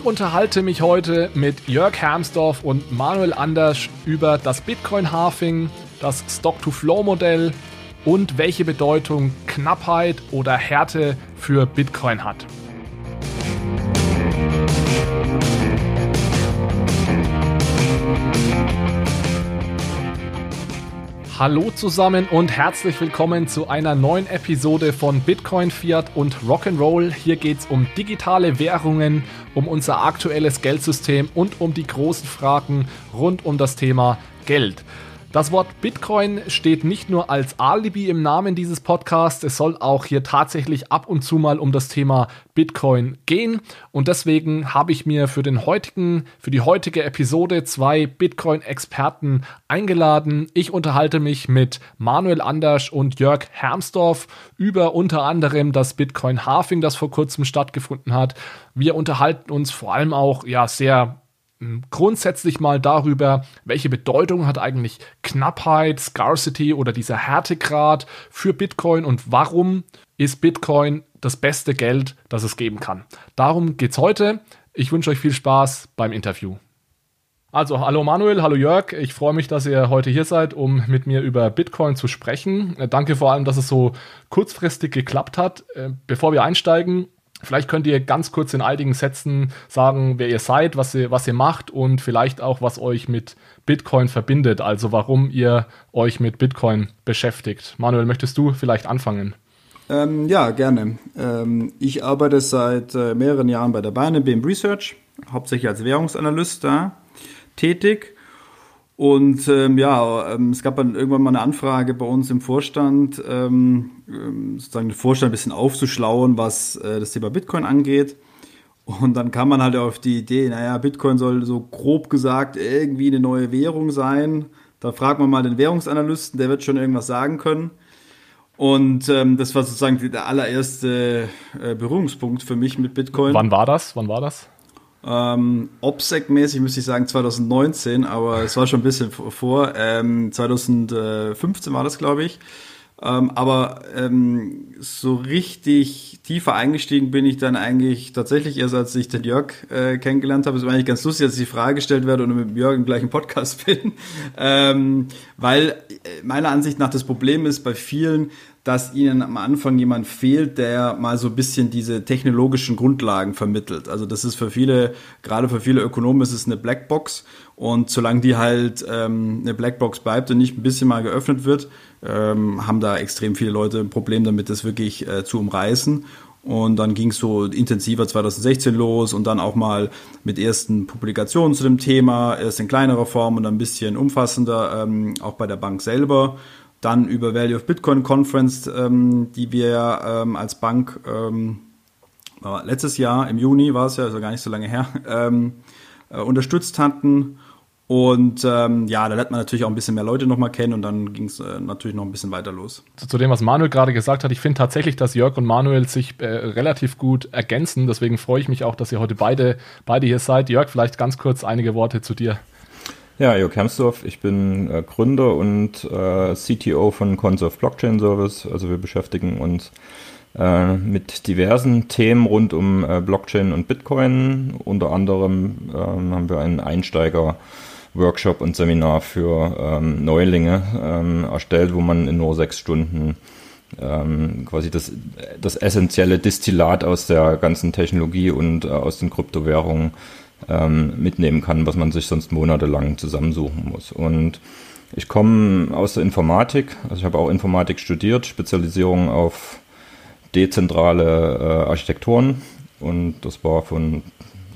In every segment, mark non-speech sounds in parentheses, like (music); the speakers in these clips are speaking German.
Ich unterhalte mich heute mit Jörg Hermsdorf und Manuel Anders über das Bitcoin-Halving, das Stock-to-Flow-Modell und welche Bedeutung Knappheit oder Härte für Bitcoin hat. Hallo zusammen und herzlich willkommen zu einer neuen Episode von Bitcoin, Fiat und Rock'n'Roll. Hier geht es um digitale Währungen, um unser aktuelles Geldsystem und um die großen Fragen rund um das Thema Geld. Das Wort Bitcoin steht nicht nur als Alibi im Namen dieses Podcasts, es soll auch hier tatsächlich ab und zu mal um das Thema Bitcoin gehen und deswegen habe ich mir für den heutigen für die heutige Episode zwei Bitcoin Experten eingeladen. Ich unterhalte mich mit Manuel Andersch und Jörg Hermsdorf über unter anderem das Bitcoin Halving, das vor kurzem stattgefunden hat. Wir unterhalten uns vor allem auch ja sehr grundsätzlich mal darüber, welche Bedeutung hat eigentlich Knappheit, Scarcity oder dieser Härtegrad für Bitcoin und warum ist Bitcoin das beste Geld, das es geben kann. Darum geht's heute. Ich wünsche euch viel Spaß beim Interview. Also, hallo Manuel, hallo Jörg. Ich freue mich, dass ihr heute hier seid, um mit mir über Bitcoin zu sprechen. Äh, danke vor allem, dass es so kurzfristig geklappt hat. Äh, bevor wir einsteigen, Vielleicht könnt ihr ganz kurz in einigen Sätzen sagen, wer ihr seid, was ihr, was ihr macht und vielleicht auch, was euch mit Bitcoin verbindet, also warum ihr euch mit Bitcoin beschäftigt. Manuel, möchtest du vielleicht anfangen? Ähm, ja, gerne. Ähm, ich arbeite seit äh, mehreren Jahren bei der Beine BM Research, hauptsächlich als Währungsanalyst da tätig und ähm, ja, ähm, es gab dann irgendwann mal eine Anfrage bei uns im Vorstand, ähm, ähm, sozusagen den Vorstand ein bisschen aufzuschlauen, was äh, das Thema Bitcoin angeht. Und dann kam man halt auf die Idee, naja, Bitcoin soll so grob gesagt irgendwie eine neue Währung sein. Da fragt man mal den Währungsanalysten, der wird schon irgendwas sagen können. Und ähm, das war sozusagen der allererste äh, Berührungspunkt für mich mit Bitcoin. Wann war das? Wann war das? Ähm, OPSEC-mäßig müsste ich sagen 2019, aber es war schon ein bisschen vor. Ähm, 2015 war das, glaube ich. Ähm, aber ähm, so richtig tiefer eingestiegen bin ich dann eigentlich tatsächlich erst, als ich den Jörg äh, kennengelernt habe. Es war eigentlich ganz lustig, dass ich die Frage gestellt werde und mit Jörg im gleichen Podcast (laughs) bin. ähm, weil äh, meiner Ansicht nach das Problem ist bei vielen, dass ihnen am Anfang jemand fehlt, der mal so ein bisschen diese technologischen Grundlagen vermittelt. Also das ist für viele, gerade für viele Ökonomen ist es eine Blackbox und solange die halt ähm, eine Blackbox bleibt und nicht ein bisschen mal geöffnet wird, ähm, haben da extrem viele Leute ein Problem damit, das wirklich äh, zu umreißen. Und dann ging es so intensiver 2016 los und dann auch mal mit ersten Publikationen zu dem Thema, erst in kleinerer Form und dann ein bisschen umfassender, ähm, auch bei der Bank selber. Dann über Value of Bitcoin Conference, ähm, die wir ähm, als Bank ähm, letztes Jahr im Juni war es ja, also gar nicht so lange her, (laughs) ähm, äh, unterstützt hatten. Und ähm, ja, da lernt man natürlich auch ein bisschen mehr Leute nochmal kennen und dann ging es äh, natürlich noch ein bisschen weiter los. Zu, dem, was Manuel gerade gesagt hat, ich finde tatsächlich, dass Jörg und Manuel sich äh, relativ gut ergänzen. Deswegen freue ich mich auch, dass ihr heute beide, beide hier seid. Jörg, vielleicht ganz kurz einige Worte zu dir. Ja, Jörg Hermsdorf, ich bin äh, Gründer und äh, CTO von Conserve Blockchain Service. Also wir beschäftigen uns äh, mit diversen Themen rund um äh, Blockchain und Bitcoin. Unter anderem ähm, haben wir einen Einsteiger Workshop und Seminar für ähm, Neulinge ähm, erstellt, wo man in nur sechs Stunden ähm, quasi das, das essentielle Destillat aus der ganzen Technologie und äh, aus den Kryptowährungen ähm, mitnehmen kann, was man sich sonst monatelang zusammensuchen muss. Und ich komme aus der Informatik, also ich habe auch Informatik studiert, Spezialisierung auf dezentrale äh, Architekturen und das war von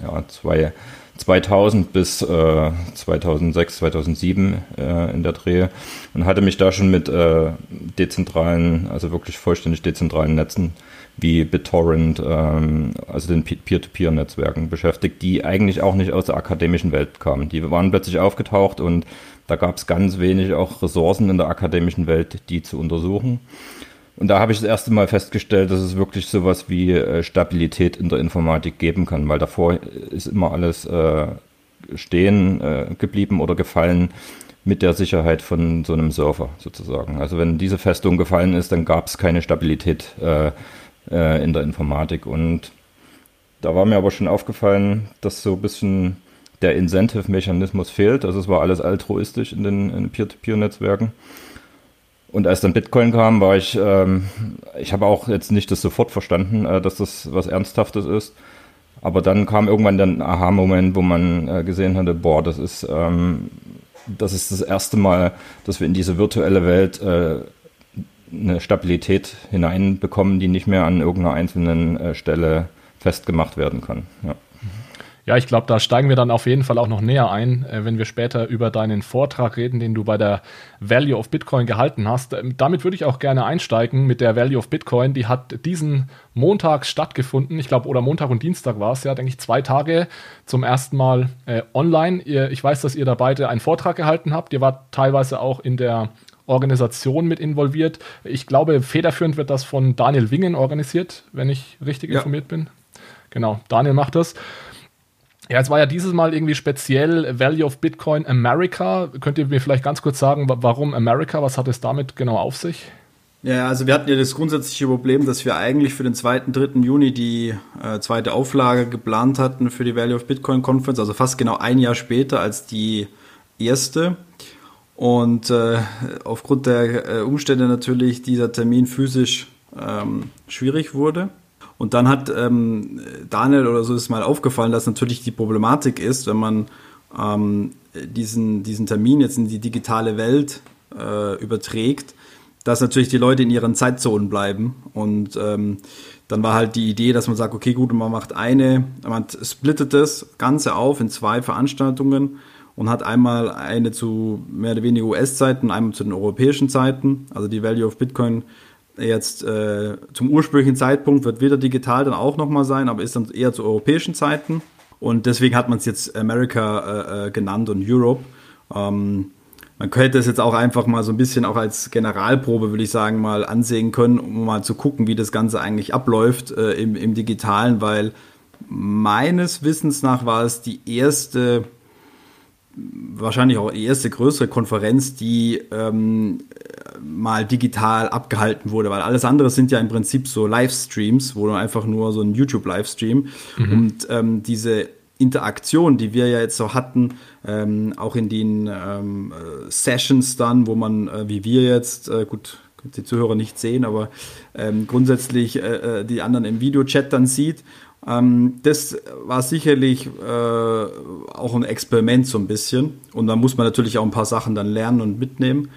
ja, zwei, 2000 bis äh, 2006, 2007 äh, in der Dreh und hatte mich da schon mit äh, dezentralen, also wirklich vollständig dezentralen Netzen wie BitTorrent, ähm, also den Peer-to-Peer-Netzwerken beschäftigt, die eigentlich auch nicht aus der akademischen Welt kamen. Die waren plötzlich aufgetaucht und da gab es ganz wenig auch Ressourcen in der akademischen Welt, die zu untersuchen. Und da habe ich das erste Mal festgestellt, dass es wirklich sowas wie äh, Stabilität in der Informatik geben kann, weil davor ist immer alles äh, stehen äh, geblieben oder gefallen mit der Sicherheit von so einem Server sozusagen. Also wenn diese Festung gefallen ist, dann gab es keine Stabilität äh, äh, in der Informatik. Und Da war mir aber schon aufgefallen, dass so ein bisschen der Incentive-Mechanismus fehlt. Also es war alles altruistisch in den, Peer-to-Peer-Netzwerken. Und als dann Bitcoin kam, war ich, ähm, ich habe auch jetzt nicht das sofort verstanden, äh, dass das was Ernsthaftes ist. Aber dann kam irgendwann der Aha-Moment, wo man äh, gesehen hatte, boah, das ist, ähm, das ist das erste Mal, dass wir in diese virtuelle Welt äh, eine Stabilität hineinbekommen, die nicht mehr an irgendeiner einzelnen äh, Stelle festgemacht werden kann. Ja. Ja, ich glaube, da steigen wir dann auf jeden Fall auch noch näher ein, äh, wenn wir später über deinen Vortrag reden, den du bei der Value of Bitcoin gehalten hast. Ähm, damit würde ich auch gerne einsteigen mit der Value of Bitcoin. Die hat diesen Montag stattgefunden. Ich glaube, oder Montag und Dienstag war es ja, denke ich, zwei Tage zum ersten Mal äh, online. Ihr, ich weiß, dass ihr da beide einen Vortrag gehalten habt. Ihr wart teilweise auch in der Organisation mit involviert. Ich glaube, federführend wird das von Daniel Wingen organisiert, wenn ich richtig ja. informiert bin. Genau, Daniel macht das. Ja, es war ja dieses Mal irgendwie speziell Value of Bitcoin America. Könnt ihr mir vielleicht ganz kurz sagen, warum America? Was hat es damit genau auf sich? Ja, also wir hatten ja das grundsätzliche Problem, dass wir eigentlich für den 2. 3. Juni die äh, zweite Auflage geplant hatten für die Value of Bitcoin Conference, also fast genau ein Jahr später als die erste. Und äh, aufgrund der äh, Umstände natürlich dieser Termin physisch ähm, schwierig wurde. Und dann hat ähm, Daniel oder so ist mal aufgefallen, dass natürlich die Problematik ist, wenn man ähm, diesen, diesen Termin jetzt in die digitale Welt äh, überträgt, dass natürlich die Leute in ihren Zeitzonen bleiben. Und ähm, dann war halt die Idee, dass man sagt, okay, gut, man macht eine, man splittet das Ganze auf in zwei Veranstaltungen und hat einmal eine zu mehr oder weniger US-Zeiten, einmal zu den europäischen Zeiten. Also die Value of Bitcoin jetzt äh, zum ursprünglichen Zeitpunkt wird wieder digital dann auch nochmal sein, aber ist dann eher zu europäischen Zeiten. Und deswegen hat man es jetzt America äh, äh, genannt und Europe. Ähm, man könnte es jetzt auch einfach mal so ein bisschen auch als Generalprobe, würde ich sagen, mal ansehen können, um mal zu gucken, wie das Ganze eigentlich abläuft äh, im, im Digitalen, weil meines Wissens nach war es die erste wahrscheinlich auch die erste größere Konferenz, die ähm, mal digital abgehalten wurde, weil alles andere sind ja im Prinzip so Livestreams, wo du einfach nur so ein YouTube-Livestream mhm. und ähm, diese Interaktion, die wir ja jetzt so hatten, ähm, auch in den ähm, Sessions dann, wo man, äh, wie wir jetzt, äh, gut, die Zuhörer nicht sehen, aber ähm, grundsätzlich äh, äh die anderen im Videochat dann sieht ähm, das war sicherlich äh, auch ein Experiment so ein bisschen. Und da muss man natürlich auch ein paar Sachen dann lernen und mitnehmen.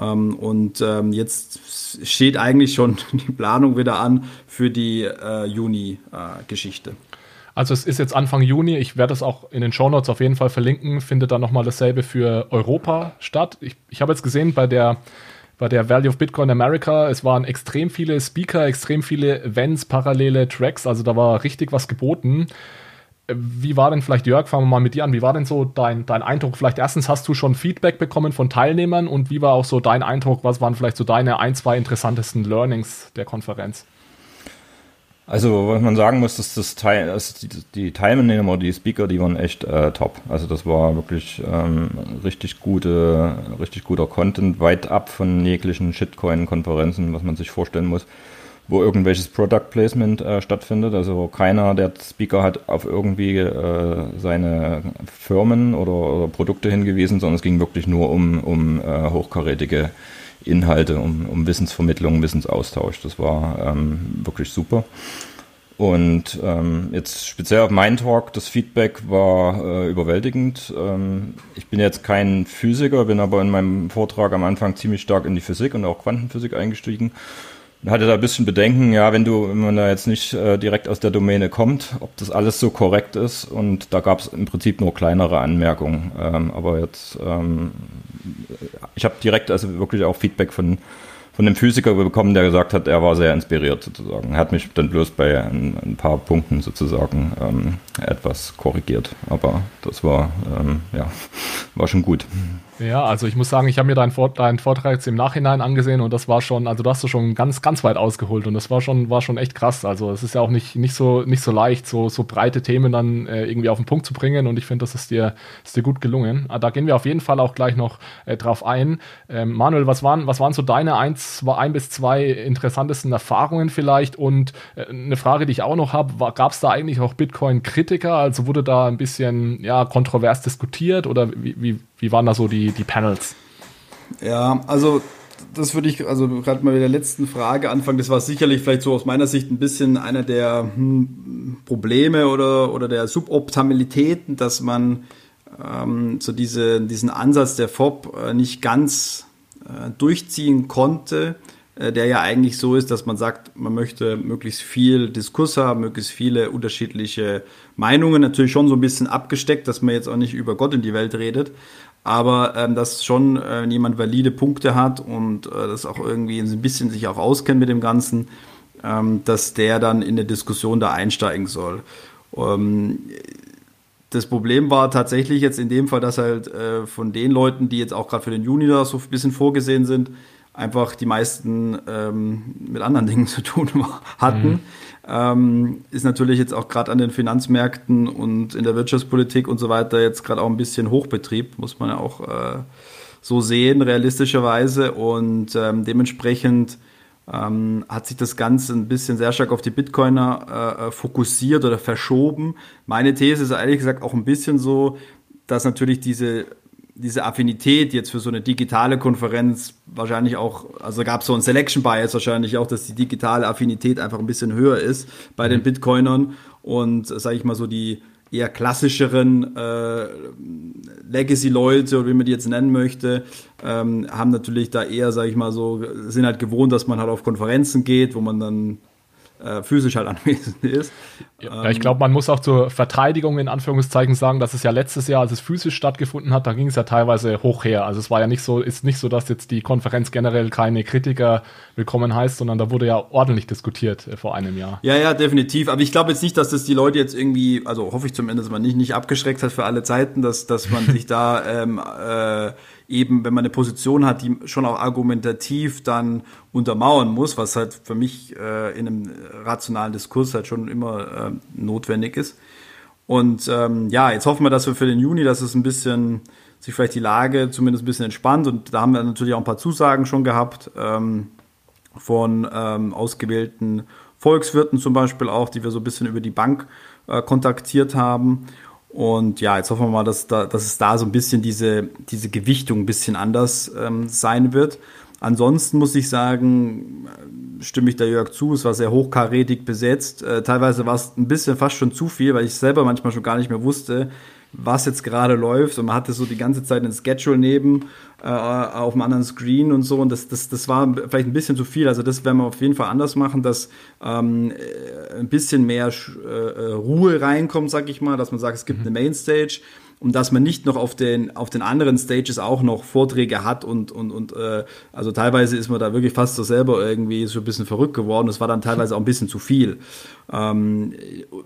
Ähm, und ähm, jetzt steht eigentlich schon (laughs) die Planung wieder an für die äh, Juni-Geschichte. Also es ist jetzt Anfang Juni, ich werde es auch in den Shownotes auf jeden Fall verlinken, findet dann nochmal dasselbe für Europa statt. Ich, ich habe jetzt gesehen, bei der bei der Value of Bitcoin America. Es waren extrem viele Speaker, extrem viele Events, parallele Tracks, also da war richtig was geboten. Wie war denn vielleicht, Jörg, fangen wir mal mit dir an, wie war denn so dein, dein Eindruck? Vielleicht erstens hast du schon Feedback bekommen von Teilnehmern und wie war auch so dein Eindruck? Was waren vielleicht so deine ein, zwei interessantesten Learnings der Konferenz? Also, was man sagen muss, dass das Teil, also die, die Teilnehmer, die Speaker, die waren echt äh, top. Also das war wirklich ähm, richtig gute, richtig guter Content, weit ab von jeglichen Shitcoin-Konferenzen, was man sich vorstellen muss, wo irgendwelches Product Placement äh, stattfindet. Also keiner der Speaker hat auf irgendwie äh, seine Firmen oder, oder, Produkte hingewiesen, sondern es ging wirklich nur um, um äh, hochkarätige Inhalte, um, um Wissensvermittlung, Wissensaustausch. Das war ähm, wirklich super. Und ähm, jetzt speziell auf meinen Talk, das Feedback war äh, überwältigend. Ähm, ich bin jetzt kein Physiker, bin aber in meinem Vortrag am Anfang ziemlich stark in die Physik und auch Quantenphysik eingestiegen hatte da ein bisschen Bedenken, ja, wenn du, wenn man da jetzt nicht äh, direkt aus der Domäne kommt, ob das alles so korrekt ist. Und da gab es im Prinzip nur kleinere Anmerkungen. Ähm, aber jetzt, ähm, ich habe direkt also wirklich auch Feedback von von einem Physiker bekommen, der gesagt hat, er war sehr inspiriert sozusagen. Er hat mich dann bloß bei ein, ein paar Punkten sozusagen ähm, etwas korrigiert, aber das war ähm, ja (laughs) war schon gut. Ja, also ich muss sagen, ich habe mir deinen, Vort deinen, Vortrag jetzt im Nachhinein angesehen und das war schon, also du hast du schon ganz, ganz weit ausgeholt und das war schon, war schon echt krass. Also es ist ja auch nicht, nicht, so, nicht so leicht, so, so breite Themen dann äh, irgendwie auf den Punkt zu bringen und ich finde, das ist dir, ist dir gut gelungen. Ah, da gehen wir auf jeden Fall auch gleich noch äh, drauf ein. Ähm, Manuel, was waren, was waren so deine ein, zwei, ein bis zwei interessantesten Erfahrungen vielleicht. Und äh, eine Frage, die ich auch noch habe, gab es da eigentlich auch Bitcoin-Kritiker? Also wurde da ein bisschen ja, kontrovers diskutiert oder wie, wie, wie waren da so die, die Panels? Ja, also das würde ich, also gerade mal mit der letzten Frage anfangen. Das war sicherlich vielleicht so aus meiner Sicht ein bisschen einer der hm, Probleme oder, oder der Suboptimalitäten, dass man ähm, so diese, diesen Ansatz der FOB äh, nicht ganz äh, durchziehen konnte, äh, der ja eigentlich so ist, dass man sagt, man möchte möglichst viel Diskurs haben, möglichst viele unterschiedliche Meinungen, natürlich schon so ein bisschen abgesteckt, dass man jetzt auch nicht über Gott in die Welt redet, aber ähm, dass schon äh, jemand valide Punkte hat und äh, das auch irgendwie ein bisschen sich auch auskennt mit dem Ganzen, ähm, dass der dann in der Diskussion da einsteigen soll. Ähm, das Problem war tatsächlich jetzt in dem Fall, dass halt äh, von den Leuten, die jetzt auch gerade für den Juni da so ein bisschen vorgesehen sind, einfach die meisten ähm, mit anderen (laughs) Dingen zu tun (laughs) hatten. Mhm. Ähm, ist natürlich jetzt auch gerade an den Finanzmärkten und in der Wirtschaftspolitik und so weiter jetzt gerade auch ein bisschen Hochbetrieb, muss man ja auch äh, so sehen, realistischerweise. Und ähm, dementsprechend ähm, hat sich das Ganze ein bisschen sehr stark auf die Bitcoiner äh, äh, fokussiert oder verschoben. Meine These ist ehrlich gesagt auch ein bisschen so, dass natürlich diese diese Affinität jetzt für so eine digitale Konferenz wahrscheinlich auch, also gab es so ein Selection Bias wahrscheinlich auch, dass die digitale Affinität einfach ein bisschen höher ist bei den mhm. Bitcoinern und sage ich mal so die eher klassischeren äh, Legacy-Leute oder wie man die jetzt nennen möchte, ähm, haben natürlich da eher, sage ich mal so, sind halt gewohnt, dass man halt auf Konferenzen geht, wo man dann äh, physisch halt (laughs) anwesend ist. Ja, ich glaube, man muss auch zur Verteidigung in Anführungszeichen sagen, dass es ja letztes Jahr, als es physisch stattgefunden hat, da ging es ja teilweise hoch her. Also es war ja nicht so, ist nicht so, dass jetzt die Konferenz generell keine Kritiker willkommen heißt, sondern da wurde ja ordentlich diskutiert äh, vor einem Jahr. Ja, ja, definitiv. Aber ich glaube jetzt nicht, dass das die Leute jetzt irgendwie, also hoffe ich zumindest mal nicht, nicht abgeschreckt hat für alle Zeiten, dass, dass man sich da (laughs) ähm, äh, eben, wenn man eine Position hat, die schon auch argumentativ dann untermauern muss, was halt für mich äh, in einem rationalen Diskurs halt schon immer äh, notwendig ist. Und ähm, ja, jetzt hoffen wir, dass wir für den Juni, dass es ein bisschen sich vielleicht die Lage zumindest ein bisschen entspannt. Und da haben wir natürlich auch ein paar Zusagen schon gehabt ähm, von ähm, ausgewählten Volkswirten zum Beispiel auch, die wir so ein bisschen über die Bank äh, kontaktiert haben. Und ja, jetzt hoffen wir mal, dass, da, dass es da so ein bisschen diese, diese Gewichtung ein bisschen anders ähm, sein wird. Ansonsten muss ich sagen, stimme ich der Jörg zu, es war sehr hochkarätig besetzt. Äh, teilweise war es ein bisschen fast schon zu viel, weil ich selber manchmal schon gar nicht mehr wusste, was jetzt gerade läuft. Und man hatte so die ganze Zeit ein Schedule neben äh, auf einem anderen Screen und so. Und das, das, das war vielleicht ein bisschen zu viel. Also das werden wir auf jeden Fall anders machen, dass ähm, äh, ein bisschen mehr äh, äh, Ruhe reinkommt, sag ich mal, dass man sagt, es gibt mhm. eine Mainstage und dass man nicht noch auf den, auf den anderen Stages auch noch Vorträge hat und, und, und äh, also teilweise ist man da wirklich fast so selber irgendwie so ein bisschen verrückt geworden. Das war dann teilweise auch ein bisschen zu viel. Ähm,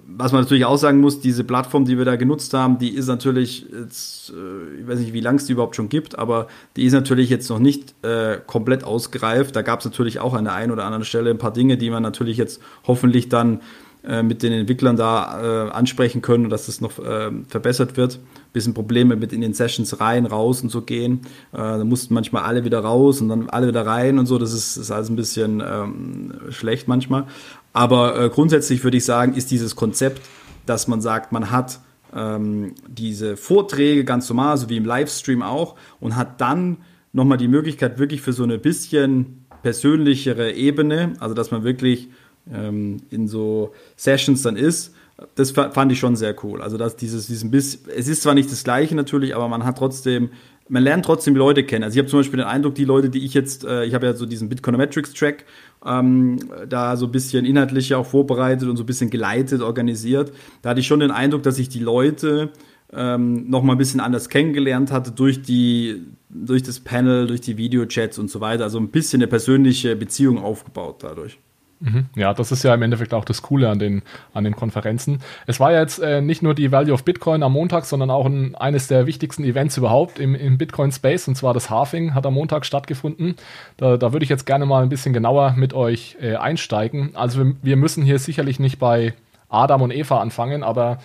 was man natürlich auch sagen muss, diese Plattform, die wir da genutzt haben, die ist natürlich jetzt, äh, ich weiß nicht, wie lange es die überhaupt schon gibt, aber die ist natürlich jetzt noch nicht äh, komplett ausgereift. Da gab es natürlich auch an der einen oder anderen Stelle ein paar Dinge, die man natürlich jetzt hoffentlich dann äh, mit den Entwicklern da äh, ansprechen können dass das noch äh, verbessert wird. Bisschen Probleme mit in den Sessions rein, raus und so gehen. Äh, da mussten manchmal alle wieder raus und dann alle wieder rein und so. Das ist, ist alles ein bisschen ähm, schlecht manchmal. Aber äh, grundsätzlich würde ich sagen, ist dieses Konzept, dass man sagt, man hat ähm, diese Vorträge ganz normal, so wie im Livestream auch, und hat dann nochmal die Möglichkeit, wirklich für so eine bisschen persönlichere Ebene, also dass man wirklich ähm, in so Sessions dann ist. Das fand ich schon sehr cool. Also, dass dieses, diesen Biss, es ist zwar nicht das Gleiche natürlich, aber man hat trotzdem, man lernt trotzdem die Leute kennen. Also, ich habe zum Beispiel den Eindruck, die Leute, die ich jetzt, äh, ich habe ja so diesen Bitcoinometrics-Track ähm, da so ein bisschen inhaltlich auch vorbereitet und so ein bisschen geleitet, organisiert. Da hatte ich schon den Eindruck, dass ich die Leute ähm, noch mal ein bisschen anders kennengelernt hatte durch die durch das Panel, durch die Videochats und so weiter. Also ein bisschen eine persönliche Beziehung aufgebaut dadurch. Mhm. Ja, das ist ja im Endeffekt auch das Coole an den, an den Konferenzen. Es war ja jetzt äh, nicht nur die Value of Bitcoin am Montag, sondern auch ein, eines der wichtigsten Events überhaupt im, im Bitcoin-Space, und zwar das Halving hat am Montag stattgefunden. Da, da würde ich jetzt gerne mal ein bisschen genauer mit euch äh, einsteigen. Also wir, wir müssen hier sicherlich nicht bei Adam und Eva anfangen, aber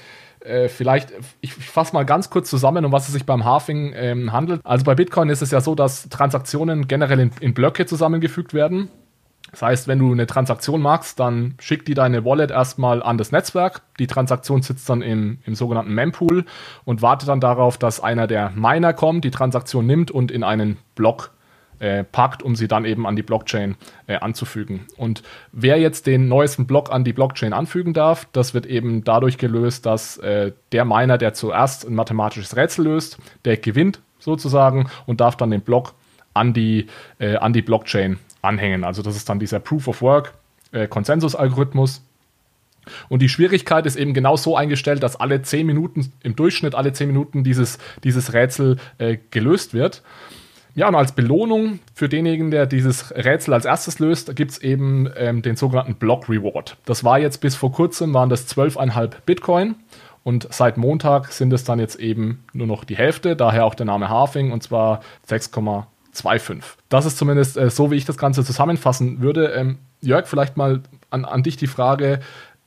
Äh, vielleicht, ich, ich fasse mal ganz kurz zusammen, um was es sich beim Halving ähm, handelt. Also bei Bitcoin ist es ja so, dass Transaktionen generell in, in Blöcke zusammengefügt werden. Das heißt, wenn du eine Transaktion machst, dann schickt die deine Wallet erstmal an das Netzwerk. Die Transaktion sitzt dann im, im sogenannten Mempool und wartet dann darauf, dass einer der Miner kommt, die Transaktion nimmt und in einen Block äh, packt, um sie dann eben an die Blockchain äh, anzufügen. Und wer jetzt den neuesten Block an die Blockchain anfügen darf, das wird eben dadurch gelöst, dass äh, der Miner, der zuerst ein mathematisches Rätsel löst, der gewinnt sozusagen und darf dann den Block an die, äh, an die Blockchain anhängen. Also das ist dann dieser Proof of Work äh, Konsensusalgorithmus. Und die Schwierigkeit ist eben genau so eingestellt, dass alle 10 Minuten, im Durchschnitt alle 10 Minuten dieses, dieses Rätsel äh, gelöst wird. Ja, und als Belohnung für denjenigen, der dieses Rätsel als erstes löst, gibt es eben ähm, den sogenannten Block Reward. Das war jetzt bis vor kurzem, waren das 12,5 Bitcoin. Und seit Montag sind es dann jetzt eben nur noch die Hälfte, daher auch der Name Halving, und zwar 6,25. Das ist zumindest äh, so, wie ich das Ganze zusammenfassen würde. Ähm, Jörg, vielleicht mal an, an dich die Frage,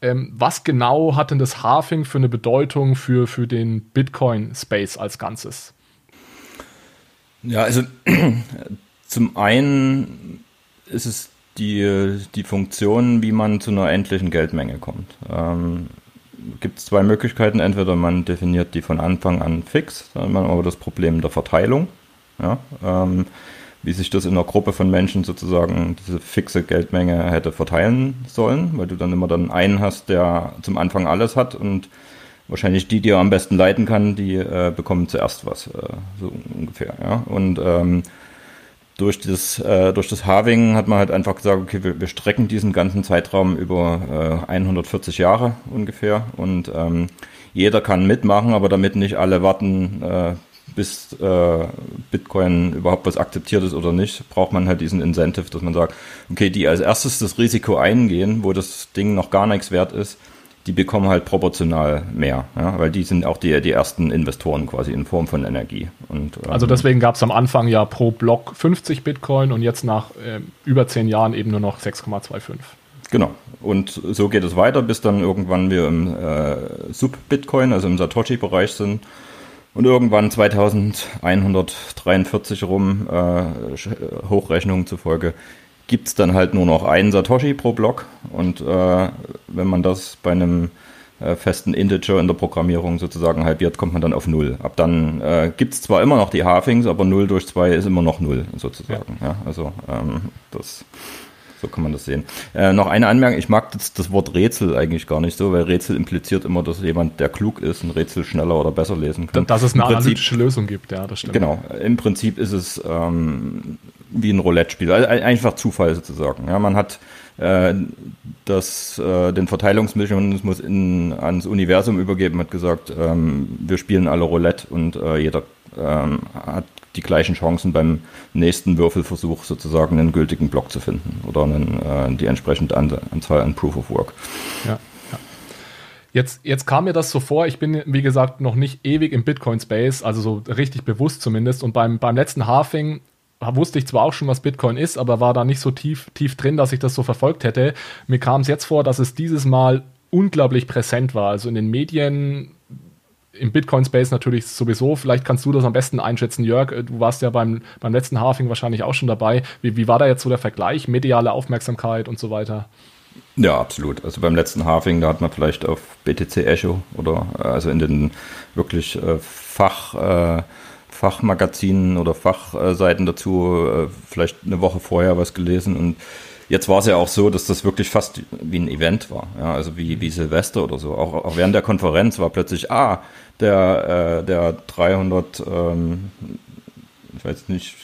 ähm, was genau hat denn das Halving für eine Bedeutung für, für den Bitcoin-Space als Ganzes? Ja, also (clears throat) zum einen ist es die, die Funktion, wie man zu einer endlichen Geldmenge kommt. Ähm, gibt es zwei Möglichkeiten. Entweder man definiert die von Anfang an fix, dann hat man aber das Problem der Verteilung. Ja, ähm, wie sich das in einer Gruppe von Menschen sozusagen diese fixe Geldmenge hätte verteilen sollen, weil du dann immer dann einen hast, der zum Anfang alles hat und wahrscheinlich die, die er am besten leiten kann, die äh, bekommen zuerst was, äh, so ungefähr. Ja? Und ähm, durch das, äh, durch das Halving hat man halt einfach gesagt, okay, wir, wir strecken diesen ganzen Zeitraum über äh, 140 Jahre ungefähr und ähm, jeder kann mitmachen, aber damit nicht alle warten, äh, bis äh, Bitcoin überhaupt was akzeptiert ist oder nicht, braucht man halt diesen Incentive, dass man sagt, okay, die als erstes das Risiko eingehen, wo das Ding noch gar nichts wert ist, die bekommen halt proportional mehr, ja, weil die sind auch die, die ersten Investoren quasi in Form von Energie. Und, ähm, also deswegen gab es am Anfang ja pro Block 50 Bitcoin und jetzt nach äh, über zehn Jahren eben nur noch 6,25. Genau. Und so geht es weiter, bis dann irgendwann wir im äh, Sub-Bitcoin, also im Satoshi-Bereich sind. Und irgendwann 2143 rum, äh, Hochrechnungen zufolge, gibt es dann halt nur noch einen Satoshi pro Block. Und äh, wenn man das bei einem äh, festen Integer in der Programmierung sozusagen halbiert, kommt man dann auf null. Ab dann äh, gibt es zwar immer noch die Halvings, aber 0 durch 2 ist immer noch null sozusagen. Ja. ja also ähm, das so kann man das sehen. Äh, noch eine Anmerkung, ich mag das, das, Wort Rätsel eigentlich gar nicht so, weil Rätsel impliziert immer, dass jemand, der klug ist, ein Rätsel schneller oder besser lesen kann. Dass es eine Prinzip, analytische Lösung gibt, ja, das stimmt. Genau, im Prinzip ist es ähm, wie ein Roulette-Spiel, also einfach Zufall sozusagen. Ja, man hat äh, das, äh, den Verteilungsmechanismus in, ans Universum übergeben, hat gesagt, ähm, wir spielen alle Roulette und äh, jeder ähm, hat die gleichen Chancen beim nächsten Würfelversuch sozusagen einen gültigen Block zu finden oder einen, äh, die entsprechende Anzahl an Proof of Work. Ja. Jetzt, jetzt kam mir das so vor, ich bin, wie gesagt, noch nicht ewig im Bitcoin-Space, also so richtig bewusst zumindest. Und beim, beim letzten Halving wusste ich zwar auch schon, was Bitcoin ist, aber war da nicht so tief, tief drin, dass ich das so verfolgt hätte. Mir kam es jetzt vor, dass es dieses Mal unglaublich präsent war. Also in den Medien im Bitcoin-Space natürlich sowieso. Vielleicht kannst du das am besten einschätzen, Jörg. Du warst ja beim, beim letzten Halving wahrscheinlich auch schon dabei. Wie, wie war da jetzt so der Vergleich? Mediale Aufmerksamkeit und so weiter? Ja, absolut. Also beim letzten Halving, da hat man vielleicht auf BTC Echo oder also in den wirklich äh, Fach, äh, Fachmagazinen oder Fachseiten dazu äh, vielleicht eine Woche vorher was gelesen und Jetzt war es ja auch so, dass das wirklich fast wie ein Event war, ja, also wie, wie Silvester oder so. Auch, auch während der Konferenz war plötzlich, ah, der, äh, der 300, ähm, ich weiß nicht,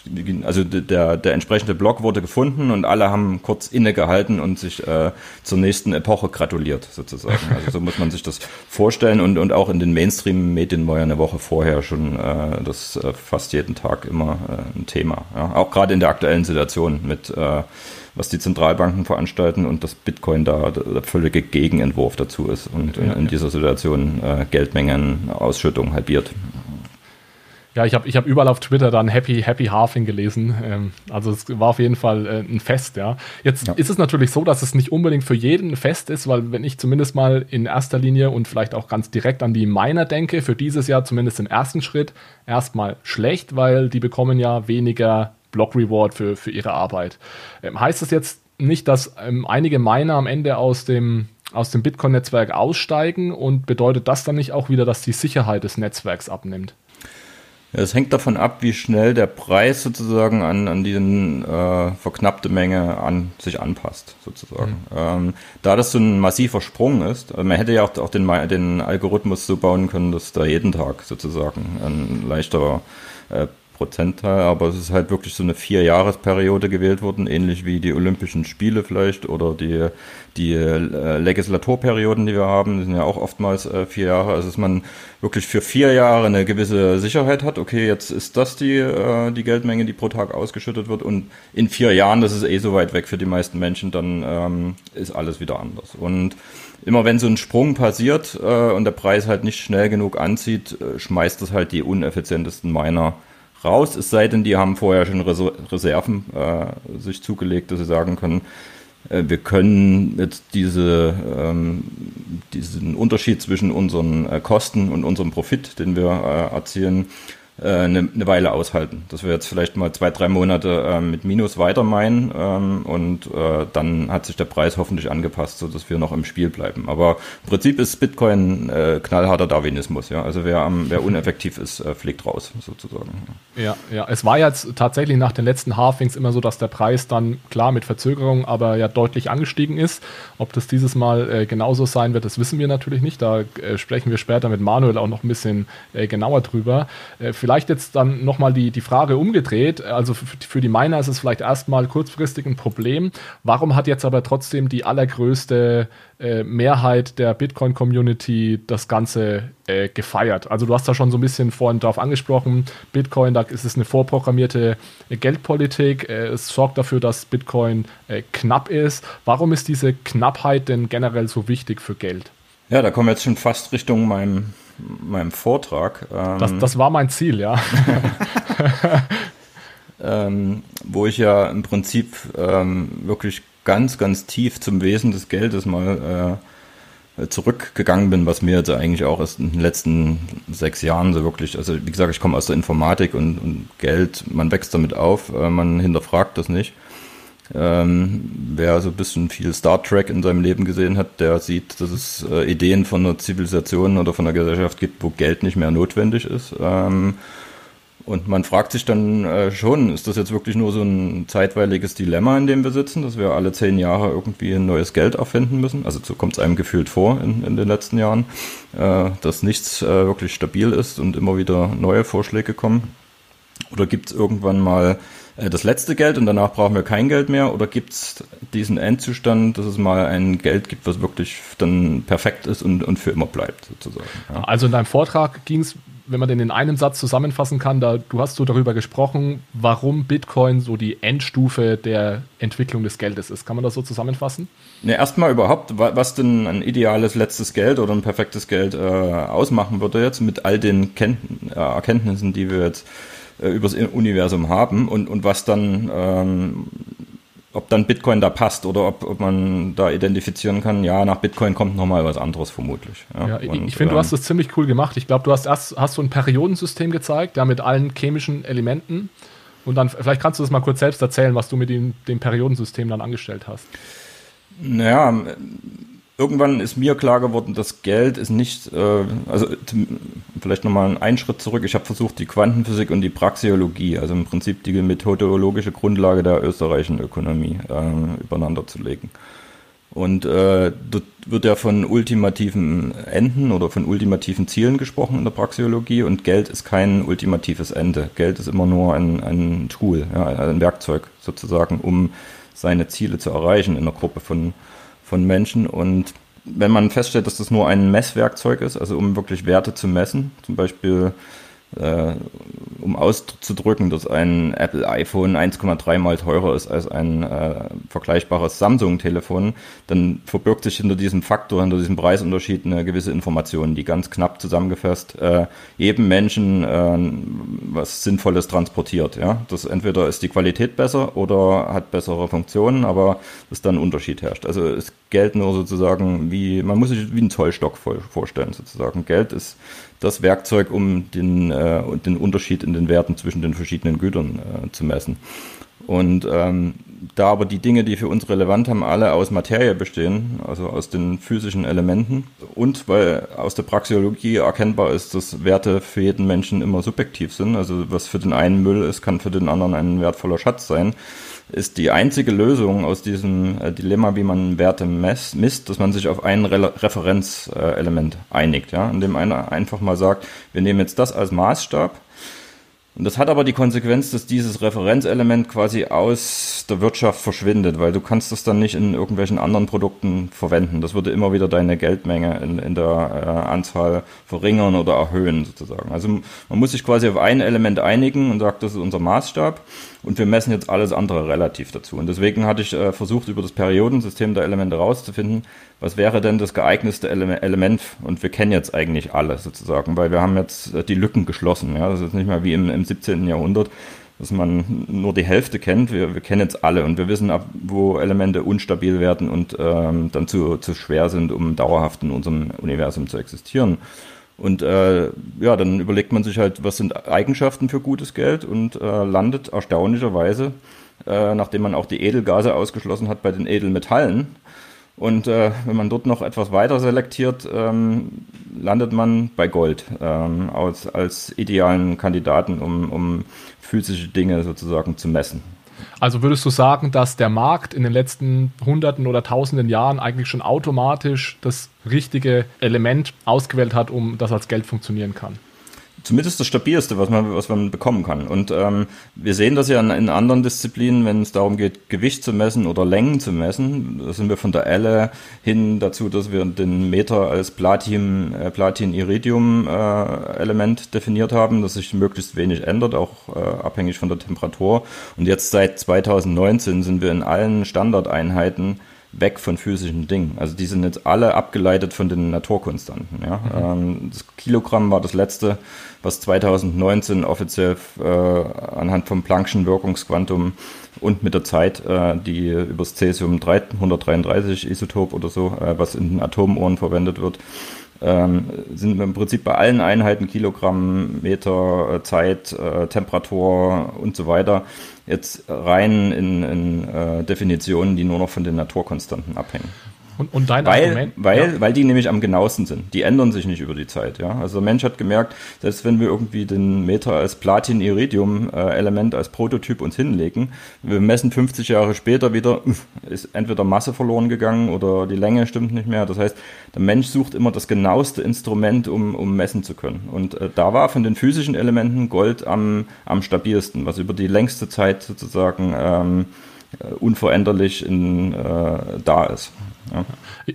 also der, der entsprechende Blog wurde gefunden und alle haben kurz innegehalten und sich äh, zur nächsten Epoche gratuliert, sozusagen. Also so muss man sich das vorstellen und, und auch in den Mainstream-Medien war ja eine Woche vorher schon äh, das äh, fast jeden Tag immer äh, ein Thema. Ja? Auch gerade in der aktuellen Situation mit äh, was die Zentralbanken veranstalten und dass Bitcoin da der völlige Gegenentwurf dazu ist und in, in dieser Situation äh, Geldmengenausschüttung halbiert. Ja, ich habe ich hab überall auf Twitter dann Happy, Happy Halving gelesen. Ähm, also es war auf jeden Fall äh, ein Fest, ja. Jetzt ja. ist es natürlich so, dass es nicht unbedingt für jeden ein Fest ist, weil wenn ich zumindest mal in erster Linie und vielleicht auch ganz direkt an die Miner denke, für dieses Jahr zumindest im ersten Schritt erstmal schlecht, weil die bekommen ja weniger Block Reward für, für ihre Arbeit. Ähm, heißt das jetzt nicht, dass ähm, einige Miner am Ende aus dem aus dem Bitcoin-Netzwerk aussteigen und bedeutet das dann nicht auch wieder, dass die Sicherheit des Netzwerks abnimmt? Es hängt davon ab, wie schnell der Preis sozusagen an, an diesen äh, verknappte Menge an sich anpasst, sozusagen. Mhm. Ähm, da das so ein massiver Sprung ist, also man hätte ja auch, auch den, den Algorithmus so bauen können, dass da jeden Tag sozusagen ein leichter äh, Prozentteil, aber es ist halt wirklich so eine Vier-Jahres-Periode gewählt worden, ähnlich wie die Olympischen Spiele vielleicht oder die, die äh, Legislaturperioden, die wir haben, die sind ja auch oftmals äh, vier Jahre. Also dass man wirklich für vier Jahre eine gewisse Sicherheit hat, okay, jetzt ist das die, äh, die Geldmenge, die pro Tag ausgeschüttet wird und in vier Jahren, das ist eh so weit weg für die meisten Menschen, dann ähm, ist alles wieder anders. Und immer wenn so ein Sprung passiert äh, und der Preis halt nicht schnell genug anzieht, äh, schmeißt das halt die uneffizientesten Miner raus, es sei denn, die haben vorher schon Reserven äh, sich zugelegt, dass sie sagen können, äh, wir können jetzt diese, ähm, diesen Unterschied zwischen unseren äh, Kosten und unserem Profit, den wir äh, erzielen, eine, eine Weile aushalten. Dass wir jetzt vielleicht mal zwei, drei Monate äh, mit Minus weiter meinen ähm, und äh, dann hat sich der Preis hoffentlich angepasst, sodass wir noch im Spiel bleiben. Aber im Prinzip ist Bitcoin äh, knallharter Darwinismus. Ja? Also wer, am, wer uneffektiv ist, äh, fliegt raus sozusagen. Ja, ja. Es war jetzt tatsächlich nach den letzten Halfings immer so, dass der Preis dann klar mit Verzögerung, aber ja deutlich angestiegen ist. Ob das dieses Mal äh, genauso sein wird, das wissen wir natürlich nicht. Da äh, sprechen wir später mit Manuel auch noch ein bisschen äh, genauer drüber. Äh, vielleicht jetzt dann nochmal die, die Frage umgedreht. Also für, die Miner ist es vielleicht erstmal kurzfristig ein Problem. Warum hat jetzt aber trotzdem die allergrößte äh, Mehrheit der Bitcoin-Community das Ganze äh, gefeiert? Also du hast da schon so ein bisschen vorhin drauf angesprochen, Bitcoin, da ist es eine vorprogrammierte äh, Geldpolitik. Äh, es sorgt dafür, dass Bitcoin äh, knapp ist. Warum ist diese Knappheit denn generell so wichtig für Geld? Ja, da kommen wir jetzt schon fast Richtung meinem meinem Vortrag. Ähm, das, das war mein Ziel, ja. (laughs) ähm, wo ich ja im Prinzip ähm, wirklich ganz, ganz tief zum Wesen des Geldes mal äh, zurückgegangen bin, was mir jetzt eigentlich auch erst in den letzten sechs Jahren so wirklich, also wie gesagt, ich komme aus der Informatik und, und Geld, man wächst damit auf, äh, man hinterfragt das nicht. Ähm, wer so ein bisschen viel Star Trek in seinem Leben gesehen hat, der sieht, dass es äh, Ideen von einer Zivilisation oder von einer Gesellschaft gibt, wo Geld nicht mehr notwendig ist. Ähm, und man fragt sich dann äh, schon, ist das jetzt wirklich nur so ein zeitweiliges Dilemma, in dem wir sitzen, dass wir alle zehn Jahre irgendwie ein neues Geld erfinden müssen? Also so kommt es einem gefühlt vor in, in den letzten Jahren, äh, dass nichts äh, wirklich stabil ist und immer wieder neue Vorschläge kommen. Oder gibt es irgendwann mal das letzte Geld und danach brauchen wir kein Geld mehr? Oder gibt es diesen Endzustand, dass es mal ein Geld gibt, was wirklich dann perfekt ist und, und für immer bleibt, sozusagen? Ja. Also in deinem Vortrag ging es, wenn man den in einem Satz zusammenfassen kann, da, du hast so darüber gesprochen, warum Bitcoin so die Endstufe der Entwicklung des Geldes ist. Kann man das so zusammenfassen? Ne, erstmal überhaupt, was denn ein ideales letztes Geld oder ein perfektes Geld äh, ausmachen würde jetzt mit all den Ken äh, Erkenntnissen, die wir jetzt äh, übers Universum haben und, und was dann, ähm, ob dann Bitcoin da passt oder ob, ob man da identifizieren kann, ja, nach Bitcoin kommt nochmal was anderes vermutlich. Ja, ja und, ich finde, du hast ähm, das ziemlich cool gemacht. Ich glaube, du hast erst hast du ein Periodensystem gezeigt, ja, mit allen chemischen Elementen. Und dann, vielleicht kannst du das mal kurz selbst erzählen, was du mit dem, dem Periodensystem dann angestellt hast. Naja, irgendwann ist mir klar geworden, das Geld ist nicht, äh, also vielleicht nochmal einen Schritt zurück. Ich habe versucht, die Quantenphysik und die Praxeologie, also im Prinzip die methodologische Grundlage der österreichischen Ökonomie, äh, übereinander zu legen. Und äh, dort wird ja von ultimativen Enden oder von ultimativen Zielen gesprochen in der Praxeologie und Geld ist kein ultimatives Ende. Geld ist immer nur ein, ein Tool, ja, ein Werkzeug sozusagen, um seine Ziele zu erreichen in einer Gruppe von von Menschen. Und wenn man feststellt, dass das nur ein Messwerkzeug ist, also um wirklich Werte zu messen, zum Beispiel äh, um auszudrücken, dass ein Apple iPhone 1,3 mal teurer ist als ein äh, vergleichbares Samsung-Telefon, dann verbirgt sich hinter diesem Faktor, hinter diesem Preisunterschied eine gewisse Information, die ganz knapp zusammengefasst äh, jedem Menschen äh, was Sinnvolles transportiert. Ja? Das entweder ist die Qualität besser oder hat bessere Funktionen, aber dass dann ein Unterschied herrscht. Also es Geld nur sozusagen wie, man muss sich wie ein Zollstock vorstellen sozusagen. Geld ist das Werkzeug, um den, äh, den Unterschied in den Werten zwischen den verschiedenen Gütern äh, zu messen. Und ähm, da aber die Dinge, die für uns relevant haben, alle aus Materie bestehen, also aus den physischen Elementen. Und weil aus der Praxeologie erkennbar ist, dass Werte für jeden Menschen immer subjektiv sind, also was für den einen Müll ist, kann für den anderen ein wertvoller Schatz sein, ist die einzige Lösung aus diesem äh, Dilemma, wie man Werte misst, dass man sich auf ein Re Referenzelement einigt, ja, indem einer einfach mal sagt, wir nehmen jetzt das als Maßstab und das hat aber die Konsequenz, dass dieses Referenzelement quasi aus der Wirtschaft verschwindet, weil du kannst das dann nicht in irgendwelchen anderen Produkten verwenden. Das würde immer wieder deine Geldmenge in, in der äh, Anzahl verringern oder erhöhen sozusagen. Also man muss sich quasi auf ein Element einigen und sagt, das ist unser Maßstab und wir messen jetzt alles andere relativ dazu. Und deswegen hatte ich äh, versucht, über das Periodensystem der Elemente rauszufinden, was wäre denn das geeignetste Ele Element? Und wir kennen jetzt eigentlich alle sozusagen, weil wir haben jetzt äh, die Lücken geschlossen. Ja? Das ist nicht mehr wie im, im 17. Jahrhundert, dass man nur die Hälfte kennt. Wir, wir kennen jetzt alle und wir wissen, ab wo Elemente unstabil werden und ähm, dann zu, zu schwer sind, um dauerhaft in unserem Universum zu existieren. Und äh, ja, dann überlegt man sich halt, was sind Eigenschaften für gutes Geld und äh, landet erstaunlicherweise, äh, nachdem man auch die Edelgase ausgeschlossen hat, bei den Edelmetallen. Und äh, wenn man dort noch etwas weiter selektiert, ähm, landet man bei Gold ähm, als, als idealen Kandidaten, um, um physische Dinge sozusagen zu messen. Also würdest du sagen, dass der Markt in den letzten Hunderten oder Tausenden Jahren eigentlich schon automatisch das richtige Element ausgewählt hat, um das als Geld funktionieren kann? Zumindest das stabilste, was man, was man bekommen kann. Und ähm, wir sehen das ja in, in, anderen Disziplinen, wenn es darum geht, Gewicht zu messen oder Längen zu messen. Da sind wir von der Elle hin dazu, dass wir den Meter als Platin, äh, Platin-Iridium-Element äh, definiert haben, das sich möglichst wenig ändert, auch äh, abhängig von der Temperatur. Und jetzt seit 2019 sind wir in allen Standardeinheiten weg von physischen Dingen. Also die sind jetzt alle abgeleitet von den Naturkonstanten. Ja? Mhm. Ähm, das Kilogramm war das letzte, was 2019 offiziell äh, anhand vom Planck'schen Wirkungsquantum und mit der Zeit, äh, die übers Cäsium 133 Isotop oder so, äh, was in den Atomuhren verwendet wird, ähm, sind im Prinzip bei allen Einheiten Kilogramm, Meter, äh, Zeit, äh, Temperatur und so weiter jetzt rein in, in äh, Definitionen, die nur noch von den Naturkonstanten abhängen. Und, und dein weil, Argument? Weil, ja. weil die nämlich am genauesten sind. Die ändern sich nicht über die Zeit. Ja? Also der Mensch hat gemerkt, selbst wenn wir irgendwie den Meter als Platin-Iridium-Element als Prototyp uns hinlegen, wir messen 50 Jahre später wieder, ist entweder Masse verloren gegangen oder die Länge stimmt nicht mehr. Das heißt, der Mensch sucht immer das genaueste Instrument, um, um messen zu können. Und äh, da war von den physischen Elementen Gold am, am stabilsten, was über die längste Zeit sozusagen ähm, äh, unveränderlich in, äh, da ist. Ja.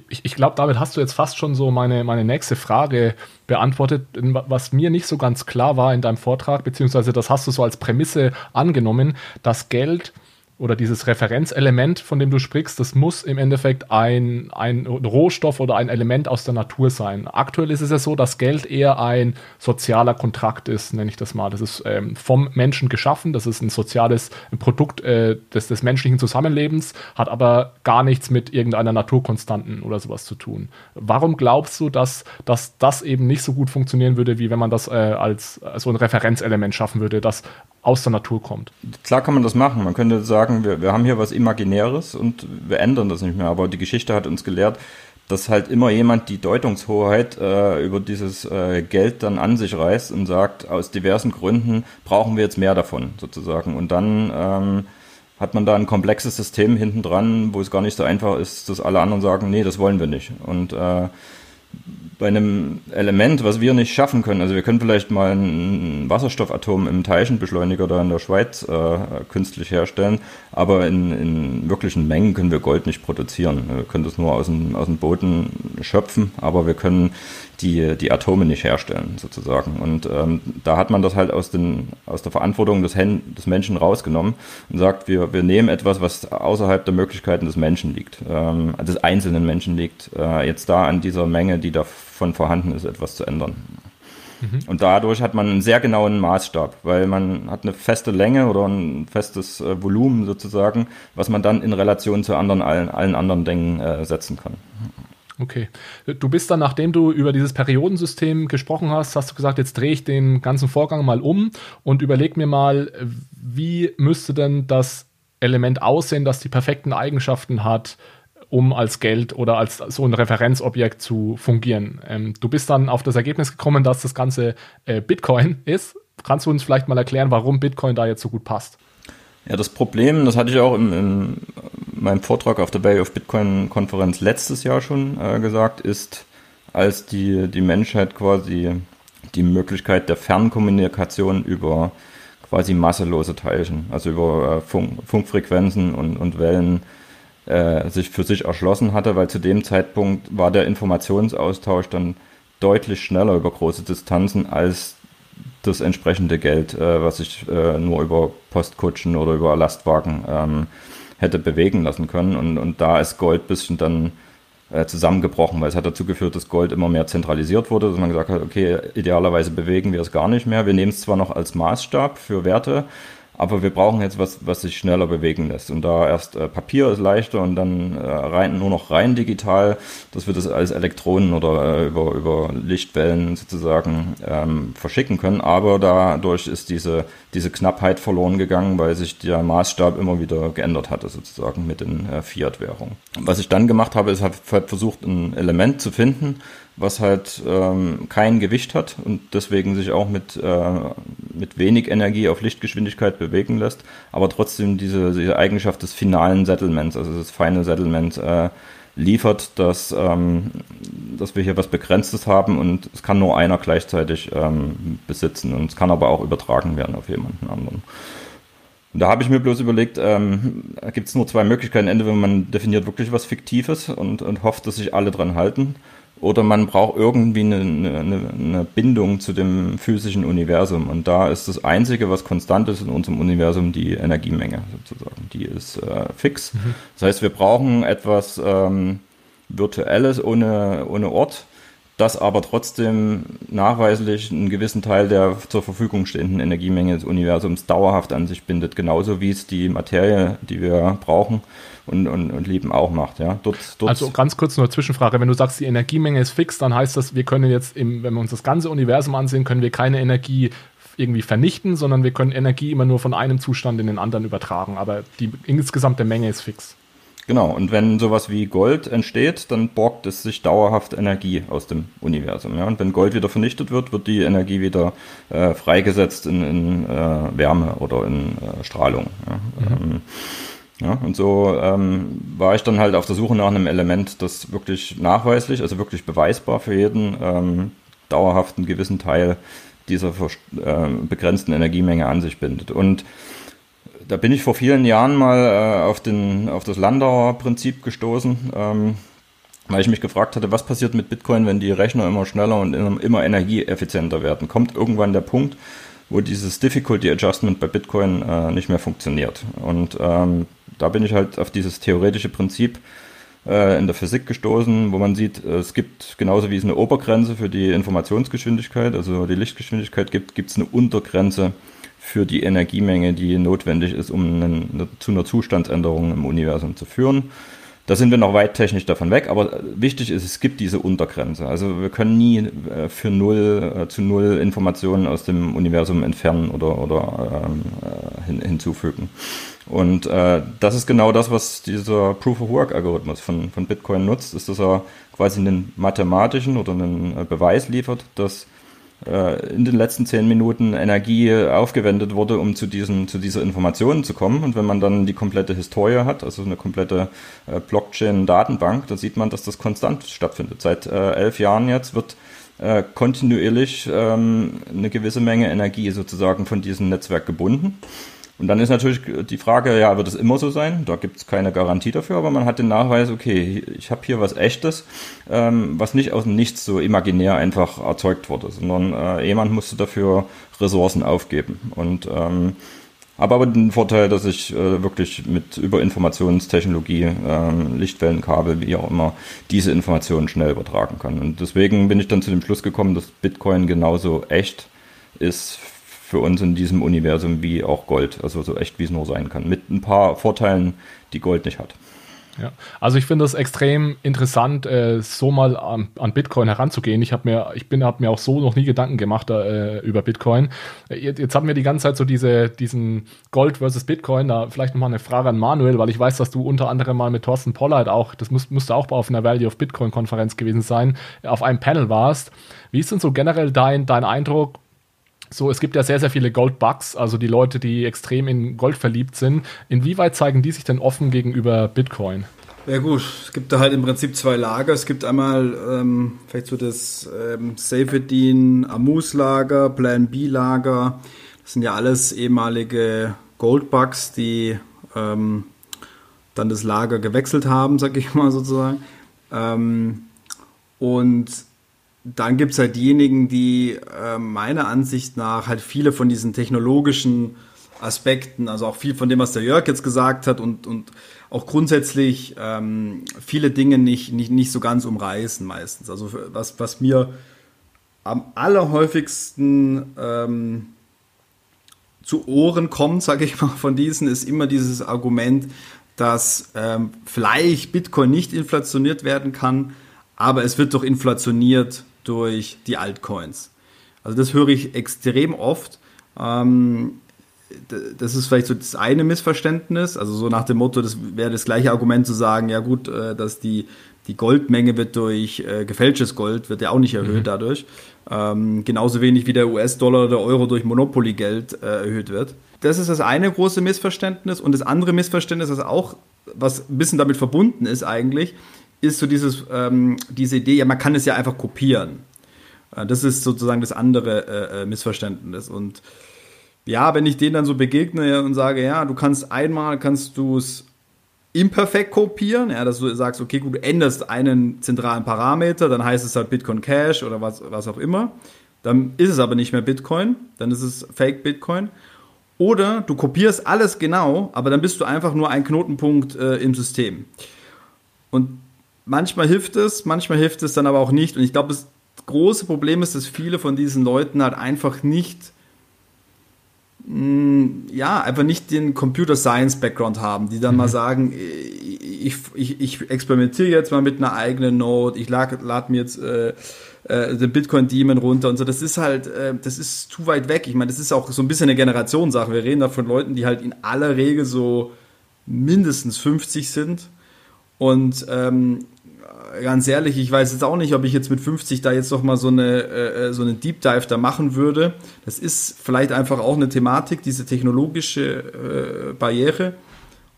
Ich, ich glaube, damit hast du jetzt fast schon so meine, meine nächste Frage beantwortet, was mir nicht so ganz klar war in deinem Vortrag, beziehungsweise das hast du so als Prämisse angenommen, dass Geld oder dieses Referenzelement, von dem du sprichst, das muss im Endeffekt ein, ein Rohstoff oder ein Element aus der Natur sein. Aktuell ist es ja so, dass Geld eher ein sozialer Kontrakt ist, nenne ich das mal. Das ist ähm, vom Menschen geschaffen, das ist ein soziales Produkt äh, des, des menschlichen Zusammenlebens, hat aber gar nichts mit irgendeiner Naturkonstanten oder sowas zu tun. Warum glaubst du, dass, dass das eben nicht so gut funktionieren würde, wie wenn man das äh, als, als so ein Referenzelement schaffen würde, das aus der Natur kommt. Klar kann man das machen. Man könnte sagen, wir, wir haben hier was Imaginäres und wir ändern das nicht mehr. Aber die Geschichte hat uns gelehrt, dass halt immer jemand die Deutungshoheit äh, über dieses äh, Geld dann an sich reißt und sagt, aus diversen Gründen brauchen wir jetzt mehr davon sozusagen. Und dann ähm, hat man da ein komplexes System hinten dran, wo es gar nicht so einfach ist, dass alle anderen sagen, nee, das wollen wir nicht. Und äh, bei einem Element, was wir nicht schaffen können, also wir können vielleicht mal ein Wasserstoffatom im Teilchenbeschleuniger da in der Schweiz äh, künstlich herstellen, aber in, in, wirklichen Mengen können wir Gold nicht produzieren. Wir können das nur aus dem, aus dem Boden schöpfen, aber wir können die die Atome nicht herstellen, sozusagen. Und ähm, da hat man das halt aus, den, aus der Verantwortung des, Hen des Menschen rausgenommen und sagt, wir, wir nehmen etwas, was außerhalb der Möglichkeiten des Menschen liegt, ähm, des einzelnen Menschen liegt, äh, jetzt da an dieser Menge, die davon vorhanden ist, etwas zu ändern. Mhm. Und dadurch hat man einen sehr genauen Maßstab, weil man hat eine feste Länge oder ein festes äh, Volumen sozusagen, was man dann in Relation zu anderen, allen, allen anderen Dingen äh, setzen kann. Okay. Du bist dann, nachdem du über dieses Periodensystem gesprochen hast, hast du gesagt, jetzt drehe ich den ganzen Vorgang mal um und überleg mir mal, wie müsste denn das Element aussehen, das die perfekten Eigenschaften hat, um als Geld oder als so ein Referenzobjekt zu fungieren. Ähm, du bist dann auf das Ergebnis gekommen, dass das Ganze äh, Bitcoin ist. Kannst du uns vielleicht mal erklären, warum Bitcoin da jetzt so gut passt? Ja, das Problem, das hatte ich auch in, in meinem Vortrag auf der Bay of Bitcoin Konferenz letztes Jahr schon äh, gesagt, ist, als die, die Menschheit quasi die Möglichkeit der Fernkommunikation über quasi masselose Teilchen, also über äh, Funk, Funkfrequenzen und, und Wellen äh, sich für sich erschlossen hatte, weil zu dem Zeitpunkt war der Informationsaustausch dann deutlich schneller über große Distanzen als das entsprechende Geld, äh, was sich äh, nur über Postkutschen oder über Lastwagen ähm, hätte bewegen lassen können. Und, und da ist Gold ein bisschen dann äh, zusammengebrochen, weil es hat dazu geführt, dass Gold immer mehr zentralisiert wurde, dass man gesagt hat, okay, idealerweise bewegen wir es gar nicht mehr. Wir nehmen es zwar noch als Maßstab für Werte, aber wir brauchen jetzt was, was sich schneller bewegen lässt. Und da erst äh, Papier ist leichter und dann äh, rein, nur noch rein digital, dass wir das als Elektronen oder äh, über, über Lichtwellen sozusagen ähm, verschicken können. Aber dadurch ist diese, diese Knappheit verloren gegangen, weil sich der Maßstab immer wieder geändert hatte, sozusagen mit den äh, Fiat-Währungen. Was ich dann gemacht habe, ist, habe versucht, ein Element zu finden, was halt ähm, kein Gewicht hat und deswegen sich auch mit, äh, mit wenig Energie auf Lichtgeschwindigkeit bewegen lässt, aber trotzdem diese, diese Eigenschaft des finalen Settlements, also das Final Settlement, äh, liefert, dass, ähm, dass wir hier was Begrenztes haben und es kann nur einer gleichzeitig ähm, besitzen und es kann aber auch übertragen werden auf jemanden anderen. Und da habe ich mir bloß überlegt, ähm, gibt es nur zwei Möglichkeiten. Entweder man definiert wirklich was Fiktives und, und hofft, dass sich alle dran halten oder man braucht irgendwie eine, eine, eine, Bindung zu dem physischen Universum. Und da ist das Einzige, was konstant ist in unserem Universum, die Energiemenge sozusagen. Die ist äh, fix. Mhm. Das heißt, wir brauchen etwas ähm, Virtuelles ohne, ohne Ort, das aber trotzdem nachweislich einen gewissen Teil der zur Verfügung stehenden Energiemenge des Universums dauerhaft an sich bindet. Genauso wie es die Materie, die wir brauchen, und, und, und Leben auch macht. Ja? Dort, dort also ganz kurz nur Zwischenfrage, wenn du sagst, die Energiemenge ist fix, dann heißt das, wir können jetzt, im, wenn wir uns das ganze Universum ansehen, können wir keine Energie irgendwie vernichten, sondern wir können Energie immer nur von einem Zustand in den anderen übertragen. Aber die insgesamte Menge ist fix. Genau, und wenn sowas wie Gold entsteht, dann borgt es sich dauerhaft Energie aus dem Universum. Ja? Und wenn Gold wieder vernichtet wird, wird die Energie wieder äh, freigesetzt in, in äh, Wärme oder in äh, Strahlung. Ja? Mhm. Ähm, ja, und so ähm, war ich dann halt auf der Suche nach einem Element, das wirklich nachweislich, also wirklich beweisbar für jeden, ähm, dauerhaft einen gewissen Teil dieser äh, begrenzten Energiemenge an sich bindet. Und da bin ich vor vielen Jahren mal äh, auf, den, auf das Landauer Prinzip gestoßen, ähm, weil ich mich gefragt hatte, was passiert mit Bitcoin, wenn die Rechner immer schneller und immer energieeffizienter werden? Kommt irgendwann der Punkt, wo dieses Difficulty Adjustment bei Bitcoin äh, nicht mehr funktioniert? Und ähm, da bin ich halt auf dieses theoretische Prinzip äh, in der Physik gestoßen, wo man sieht, es gibt genauso wie es eine Obergrenze für die Informationsgeschwindigkeit, also die Lichtgeschwindigkeit gibt, gibt es eine Untergrenze für die Energiemenge, die notwendig ist, um einen, zu einer Zustandsänderung im Universum zu führen. Da sind wir noch weit technisch davon weg, aber wichtig ist, es gibt diese Untergrenze. Also wir können nie äh, für null äh, zu null Informationen aus dem Universum entfernen oder, oder ähm, äh, hin, hinzufügen. Und äh, das ist genau das, was dieser Proof-of-Work-Algorithmus von, von Bitcoin nutzt, ist, dass er quasi einen mathematischen oder einen Beweis liefert, dass äh, in den letzten zehn Minuten Energie aufgewendet wurde, um zu, diesen, zu dieser Information zu kommen. Und wenn man dann die komplette Historie hat, also eine komplette äh, Blockchain-Datenbank, dann sieht man, dass das konstant stattfindet. Seit äh, elf Jahren jetzt wird äh, kontinuierlich ähm, eine gewisse Menge Energie sozusagen von diesem Netzwerk gebunden. Und dann ist natürlich die Frage, ja, wird es immer so sein? Da gibt es keine Garantie dafür, aber man hat den Nachweis, okay, ich habe hier was Echtes, ähm, was nicht aus dem Nichts so imaginär einfach erzeugt wurde, sondern äh, jemand musste dafür Ressourcen aufgeben. Und ähm, habe aber den Vorteil, dass ich äh, wirklich mit über Informationstechnologie, äh, Lichtwellenkabel, wie auch immer, diese Informationen schnell übertragen kann. Und deswegen bin ich dann zu dem Schluss gekommen, dass Bitcoin genauso echt ist für uns in diesem Universum wie auch Gold. Also so echt, wie es nur sein kann. Mit ein paar Vorteilen, die Gold nicht hat. Ja, also ich finde es extrem interessant, äh, so mal an, an, Bitcoin heranzugehen. Ich habe mir, ich bin, habe mir auch so noch nie Gedanken gemacht äh, über Bitcoin. Äh, jetzt, jetzt haben wir die ganze Zeit so diese, diesen Gold versus Bitcoin. Da vielleicht nochmal eine Frage an Manuel, weil ich weiß, dass du unter anderem mal mit Thorsten Pollard auch, das muss, musste auch auf einer Value of Bitcoin Konferenz gewesen sein, auf einem Panel warst. Wie ist denn so generell dein, dein Eindruck? So, es gibt ja sehr, sehr viele Gold-Bugs, also die Leute, die extrem in Gold verliebt sind. Inwieweit zeigen die sich denn offen gegenüber Bitcoin? Ja gut, es gibt da halt im Prinzip zwei Lager. Es gibt einmal ähm, vielleicht so das ähm, Safedin Amus Lager, Plan B Lager. Das sind ja alles ehemalige Goldbugs, die ähm, dann das Lager gewechselt haben, sag ich mal sozusagen. Ähm, und dann gibt es halt diejenigen, die äh, meiner Ansicht nach halt viele von diesen technologischen Aspekten, also auch viel von dem, was der Jörg jetzt gesagt hat und, und auch grundsätzlich ähm, viele Dinge nicht, nicht, nicht so ganz umreißen meistens. Also was, was mir am allerhäufigsten ähm, zu Ohren kommt, sage ich mal, von diesen, ist immer dieses Argument, dass ähm, vielleicht Bitcoin nicht inflationiert werden kann, aber es wird doch inflationiert durch die Altcoins. Also das höre ich extrem oft. Ähm, das ist vielleicht so das eine Missverständnis, also so nach dem Motto, das wäre das gleiche Argument zu sagen, ja gut, äh, dass die, die Goldmenge wird durch äh, gefälschtes Gold, wird ja auch nicht erhöht mhm. dadurch. Ähm, genauso wenig wie der US-Dollar oder der Euro durch Monopoly-Geld äh, erhöht wird. Das ist das eine große Missverständnis. Und das andere Missverständnis, das auch, was ein bisschen damit verbunden ist eigentlich, ist so dieses, ähm, diese Idee, ja, man kann es ja einfach kopieren. Äh, das ist sozusagen das andere äh, äh, Missverständnis. Und ja, wenn ich denen dann so begegne und sage, ja, du kannst einmal, kannst du es imperfekt kopieren, ja, dass du sagst, okay, gut, du änderst einen zentralen Parameter, dann heißt es halt Bitcoin Cash oder was, was auch immer. Dann ist es aber nicht mehr Bitcoin, dann ist es Fake Bitcoin. Oder du kopierst alles genau, aber dann bist du einfach nur ein Knotenpunkt äh, im System. Und manchmal hilft es, manchmal hilft es dann aber auch nicht. Und ich glaube, das große Problem ist, dass viele von diesen Leuten halt einfach nicht, mm, ja, einfach nicht den Computer Science Background haben, die dann mhm. mal sagen, ich, ich, ich experimentiere jetzt mal mit einer eigenen Node, ich lade lad mir jetzt äh, äh, den Bitcoin Demon runter und so. Das ist halt, äh, das ist zu weit weg. Ich meine, das ist auch so ein bisschen eine Generationssache. Wir reden da von Leuten, die halt in aller Regel so mindestens 50 sind. Und ähm, ganz ehrlich, ich weiß jetzt auch nicht, ob ich jetzt mit 50 da jetzt noch mal so eine, äh, so eine Deep Dive da machen würde. Das ist vielleicht einfach auch eine Thematik, diese technologische äh, Barriere.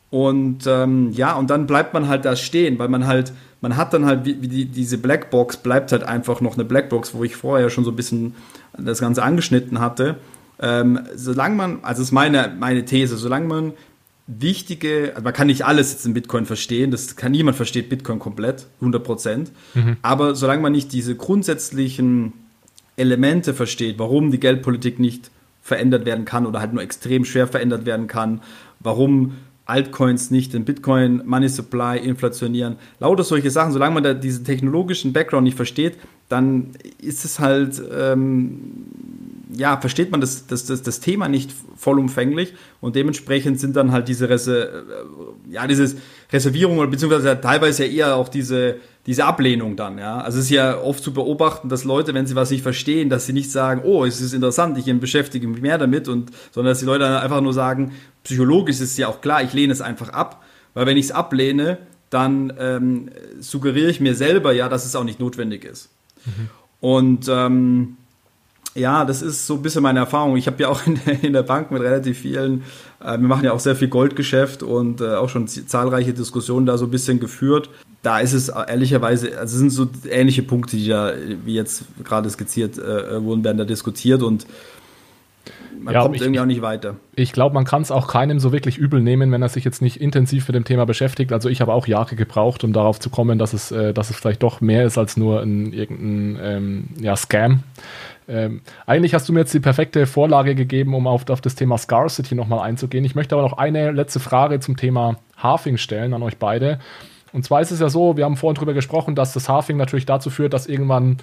Und ähm, ja, und dann bleibt man halt da stehen, weil man halt, man hat dann halt, wie, wie die, diese Blackbox bleibt halt einfach noch eine Blackbox, wo ich vorher schon so ein bisschen das Ganze angeschnitten hatte. Ähm, solange man, also ist meine, meine These, solange man wichtige, also man kann nicht alles jetzt in Bitcoin verstehen, das kann niemand versteht Bitcoin komplett, 100 Prozent, mhm. aber solange man nicht diese grundsätzlichen Elemente versteht, warum die Geldpolitik nicht verändert werden kann oder halt nur extrem schwer verändert werden kann, warum Altcoins nicht den Bitcoin Money Supply inflationieren, lauter solche Sachen, solange man da diesen technologischen Background nicht versteht, dann ist es halt ähm, ja, versteht man das, das, das, das Thema nicht vollumfänglich und dementsprechend sind dann halt diese Reser äh, ja, dieses Reservierung oder beziehungsweise teilweise ja eher auch diese, diese Ablehnung dann, ja. Also es ist ja oft zu beobachten, dass Leute, wenn sie was nicht verstehen, dass sie nicht sagen, oh, es ist interessant, ich beschäftige mich mehr damit und, sondern dass die Leute einfach nur sagen, psychologisch ist es ja auch klar, ich lehne es einfach ab, weil wenn ich es ablehne, dann ähm, suggeriere ich mir selber ja, dass es auch nicht notwendig ist. Mhm. Und ähm, ja, das ist so ein bisschen meine Erfahrung. Ich habe ja auch in der, in der, Bank mit relativ vielen, äh, wir machen ja auch sehr viel Goldgeschäft und äh, auch schon zahlreiche Diskussionen da so ein bisschen geführt. Da ist es ehrlicherweise, also es sind so ähnliche Punkte, die da, wie jetzt gerade skizziert äh, wurden, werden da diskutiert und man ja, kommt ich, irgendwie auch nicht weiter. Ich glaube, man kann es auch keinem so wirklich übel nehmen, wenn er sich jetzt nicht intensiv mit dem Thema beschäftigt. Also ich habe auch Jahre gebraucht, um darauf zu kommen, dass es, äh, dass es vielleicht doch mehr ist als nur ein irgendein ähm, ja, Scam. Ähm, eigentlich hast du mir jetzt die perfekte Vorlage gegeben, um auf, auf das Thema Scarcity nochmal einzugehen. Ich möchte aber noch eine letzte Frage zum Thema Halving stellen an euch beide. Und zwar ist es ja so, wir haben vorhin darüber gesprochen, dass das Halving natürlich dazu führt, dass irgendwann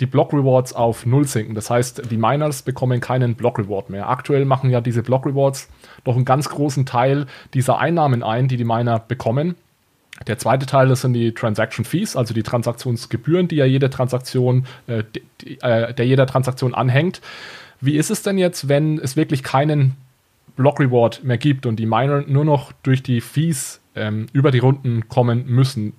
die Block Rewards auf Null sinken. Das heißt, die Miners bekommen keinen Block Reward mehr. Aktuell machen ja diese Block Rewards doch einen ganz großen Teil dieser Einnahmen ein, die die Miner bekommen. Der zweite Teil, das sind die Transaction Fees, also die Transaktionsgebühren, die ja jede Transaktion, äh, die, äh, der jeder Transaktion anhängt. Wie ist es denn jetzt, wenn es wirklich keinen Block Reward mehr gibt und die Miner nur noch durch die Fees ähm, über die Runden kommen müssen?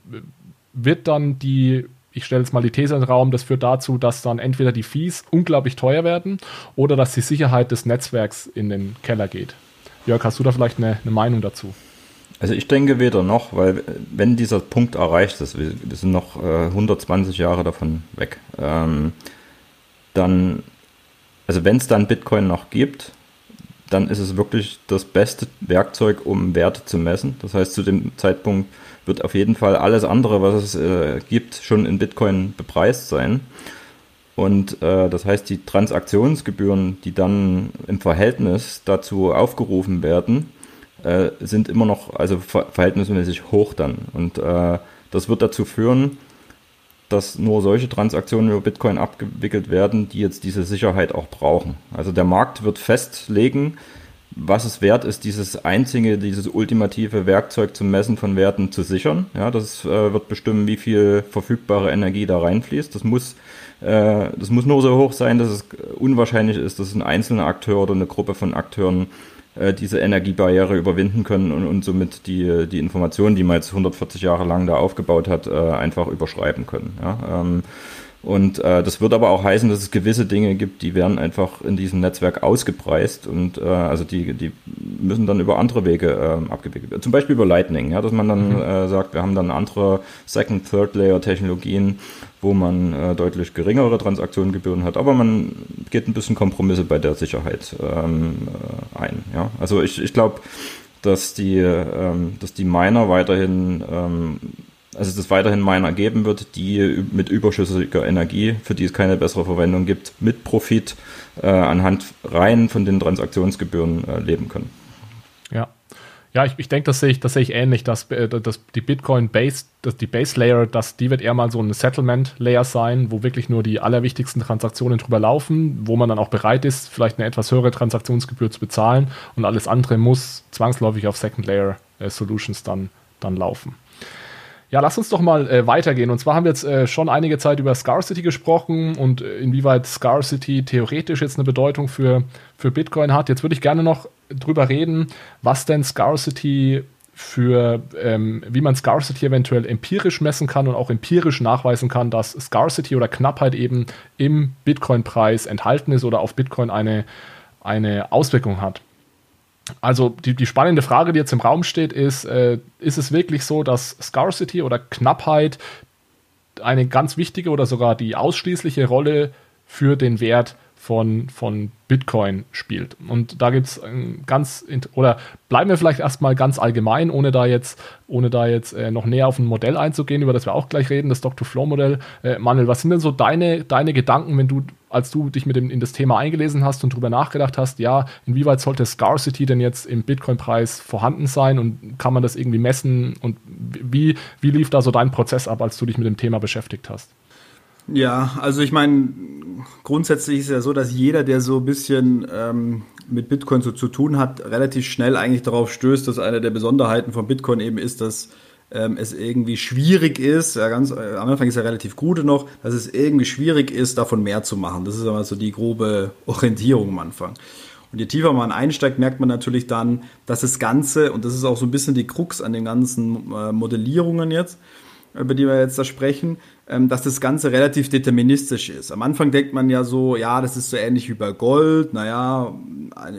Wird dann die ich stelle jetzt mal die These in den Raum, das führt dazu, dass dann entweder die Fees unglaublich teuer werden oder dass die Sicherheit des Netzwerks in den Keller geht. Jörg, hast du da vielleicht eine, eine Meinung dazu? Also ich denke weder noch, weil wenn dieser Punkt erreicht ist, wir, wir sind noch äh, 120 Jahre davon weg, ähm, dann, also wenn es dann Bitcoin noch gibt, dann ist es wirklich das beste Werkzeug, um Werte zu messen. Das heißt, zu dem Zeitpunkt wird auf jeden Fall alles andere, was es äh, gibt, schon in Bitcoin bepreist sein. Und äh, das heißt, die Transaktionsgebühren, die dann im Verhältnis dazu aufgerufen werden, äh, sind immer noch also ver verhältnismäßig hoch dann. Und äh, das wird dazu führen, dass nur solche Transaktionen über Bitcoin abgewickelt werden, die jetzt diese Sicherheit auch brauchen. Also der Markt wird festlegen, was es wert ist, dieses einzige, dieses ultimative Werkzeug zum Messen von Werten zu sichern. Ja, das äh, wird bestimmen, wie viel verfügbare Energie da reinfließt. Das muss, äh, das muss nur so hoch sein, dass es unwahrscheinlich ist, dass ein einzelner Akteur oder eine Gruppe von Akteuren äh, diese Energiebarriere überwinden können und, und somit die, die Informationen, die man jetzt 140 Jahre lang da aufgebaut hat, äh, einfach überschreiben können. Ja? Ähm, und äh, das wird aber auch heißen, dass es gewisse Dinge gibt, die werden einfach in diesem Netzwerk ausgepreist und äh, also die, die müssen dann über andere Wege äh, abgewickelt werden. Zum Beispiel über Lightning, ja, dass man dann mhm. äh, sagt, wir haben dann andere Second, Third Layer Technologien, wo man äh, deutlich geringere Transaktionengebühren hat, aber man geht ein bisschen Kompromisse bei der Sicherheit ähm, äh, ein. Ja? Also ich, ich glaube, dass die, ähm, dass die Miner weiterhin ähm, also es weiterhin Miner geben wird, die mit überschüssiger Energie, für die es keine bessere Verwendung gibt, mit Profit äh, anhand rein von den Transaktionsgebühren äh, leben können. Ja. Ja, ich, ich denke, das sehe ich, das sehe ich ähnlich, dass, äh, dass die Bitcoin Base, dass die Base Layer, dass die wird eher mal so ein Settlement Layer sein, wo wirklich nur die allerwichtigsten Transaktionen drüber laufen, wo man dann auch bereit ist, vielleicht eine etwas höhere Transaktionsgebühr zu bezahlen und alles andere muss zwangsläufig auf Second Layer äh, dann, dann laufen. Ja, lass uns doch mal äh, weitergehen. Und zwar haben wir jetzt äh, schon einige Zeit über Scarcity gesprochen und äh, inwieweit Scarcity theoretisch jetzt eine Bedeutung für, für Bitcoin hat. Jetzt würde ich gerne noch drüber reden, was denn Scarcity für, ähm, wie man Scarcity eventuell empirisch messen kann und auch empirisch nachweisen kann, dass Scarcity oder Knappheit eben im Bitcoin-Preis enthalten ist oder auf Bitcoin eine, eine Auswirkung hat. Also die, die spannende Frage, die jetzt im Raum steht, ist, äh, ist es wirklich so, dass Scarcity oder Knappheit eine ganz wichtige oder sogar die ausschließliche Rolle für den Wert von, von Bitcoin spielt. Und da gibt es ganz, oder bleiben wir vielleicht erstmal ganz allgemein, ohne da jetzt, ohne da jetzt äh, noch näher auf ein Modell einzugehen, über das wir auch gleich reden, das Dr-Flow-Modell. Äh, Manuel, was sind denn so deine, deine Gedanken, wenn du, als du dich mit dem, in das Thema eingelesen hast und darüber nachgedacht hast, ja, inwieweit sollte Scarcity denn jetzt im Bitcoin-Preis vorhanden sein und kann man das irgendwie messen und wie, wie lief da so dein Prozess ab, als du dich mit dem Thema beschäftigt hast? Ja, also ich meine, grundsätzlich ist ja so, dass jeder, der so ein bisschen ähm, mit Bitcoin so zu tun hat, relativ schnell eigentlich darauf stößt, dass eine der Besonderheiten von Bitcoin eben ist, dass ähm, es irgendwie schwierig ist, ja, ganz äh, am Anfang ist ja relativ gut noch, dass es irgendwie schwierig ist, davon mehr zu machen. Das ist aber so die grobe Orientierung am Anfang. Und je tiefer man einsteigt, merkt man natürlich dann, dass das Ganze, und das ist auch so ein bisschen die Krux an den ganzen äh, Modellierungen jetzt, über die wir jetzt da sprechen, ähm, dass das Ganze relativ deterministisch ist. Am Anfang denkt man ja so, ja, das ist so ähnlich wie bei Gold. Naja,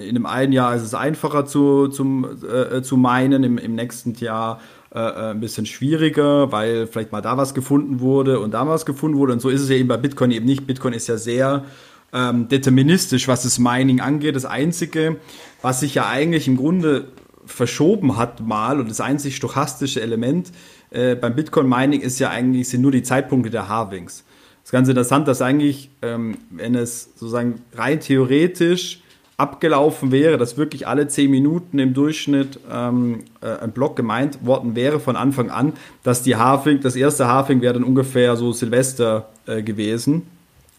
in einem einen Jahr ist es einfacher zu, zum, äh, zu meinen, im, im nächsten Jahr äh, äh, ein bisschen schwieriger, weil vielleicht mal da was gefunden wurde und da was gefunden wurde. Und so ist es ja eben bei Bitcoin eben nicht. Bitcoin ist ja sehr ähm, deterministisch, was das Mining angeht. Das Einzige, was sich ja eigentlich im Grunde verschoben hat mal und das einzig stochastische Element äh, beim Bitcoin-Mining ist ja eigentlich, sind nur die Zeitpunkte der Halvings. Das ist ganz interessant, dass eigentlich, ähm, wenn es sozusagen rein theoretisch abgelaufen wäre, dass wirklich alle zehn Minuten im Durchschnitt ähm, äh, ein Block gemeint worden wäre von Anfang an, dass die Halving, das erste Halving wäre dann ungefähr so Silvester äh, gewesen,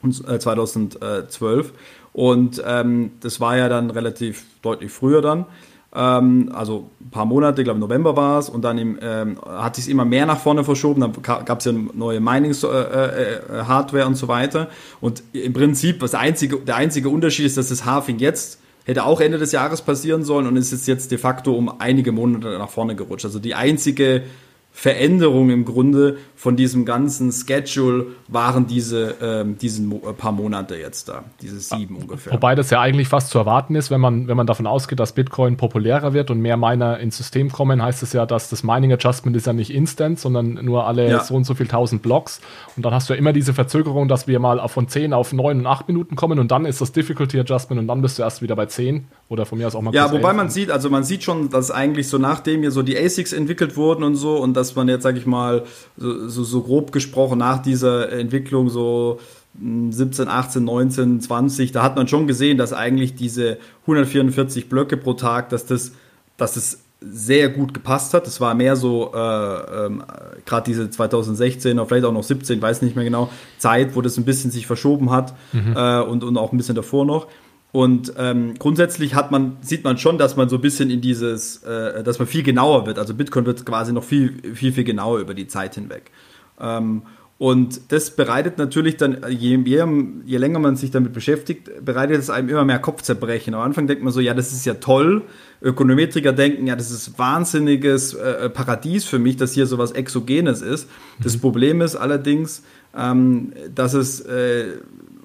2012. Äh, und ähm, das war ja dann relativ deutlich früher dann. Ähm, also ein paar Monate, ich glaube November war es, und dann im, ähm, hat sich immer mehr nach vorne verschoben. Dann gab es ja neue Mining-Hardware äh, äh, und so weiter. Und im Prinzip, was einzige, der einzige Unterschied ist, dass das Halving jetzt hätte auch Ende des Jahres passieren sollen und ist jetzt de facto um einige Monate nach vorne gerutscht. Also die einzige Veränderung im Grunde von diesem ganzen Schedule waren diese ähm, diesen Mo äh, paar Monate jetzt da, diese sieben ja, ungefähr. Wobei das ja eigentlich fast zu erwarten ist, wenn man, wenn man davon ausgeht, dass Bitcoin populärer wird und mehr Miner ins System kommen, heißt es ja, dass das Mining Adjustment ist ja nicht instant, sondern nur alle ja. so und so viel tausend Blocks. Und dann hast du ja immer diese Verzögerung, dass wir mal von 10 auf 9 und 8 Minuten kommen und dann ist das Difficulty Adjustment und dann bist du erst wieder bei 10 oder von mir aus auch mal Ja, wobei man sieht, also man sieht schon, dass eigentlich so nachdem hier so die ASICs entwickelt wurden und so und dass man jetzt, sag ich mal, so, so, so grob gesprochen nach dieser Entwicklung so 17, 18, 19, 20, da hat man schon gesehen, dass eigentlich diese 144 Blöcke pro Tag, dass das, dass das sehr gut gepasst hat. Das war mehr so, äh, ähm, gerade diese 2016 oder vielleicht auch noch 17, weiß nicht mehr genau, Zeit, wo das ein bisschen sich verschoben hat mhm. äh, und, und auch ein bisschen davor noch. Und ähm, grundsätzlich hat man, sieht man schon, dass man so ein bisschen in dieses, äh, dass man viel genauer wird. Also Bitcoin wird quasi noch viel, viel, viel genauer über die Zeit hinweg. Ähm, und das bereitet natürlich dann, je, je, je, länger man sich damit beschäftigt, bereitet es einem immer mehr Kopfzerbrechen. Am Anfang denkt man so, ja, das ist ja toll. Ökonometriker denken, ja, das ist wahnsinniges äh, Paradies für mich, dass hier sowas Exogenes ist. Das mhm. Problem ist allerdings, ähm, dass es äh,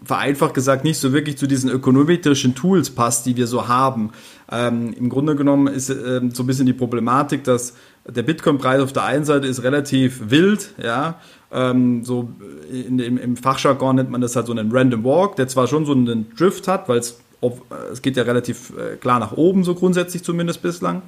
vereinfacht gesagt nicht so wirklich zu diesen ökonometrischen Tools passt, die wir so haben. Ähm, Im Grunde genommen ist ähm, so ein bisschen die Problematik, dass der Bitcoin-Preis auf der einen Seite ist relativ wild, ja, ähm, so in, im, im Fachjargon nennt man das halt so einen Random Walk, der zwar schon so einen Drift hat, weil es es geht ja relativ äh, klar nach oben, so grundsätzlich zumindest bislang.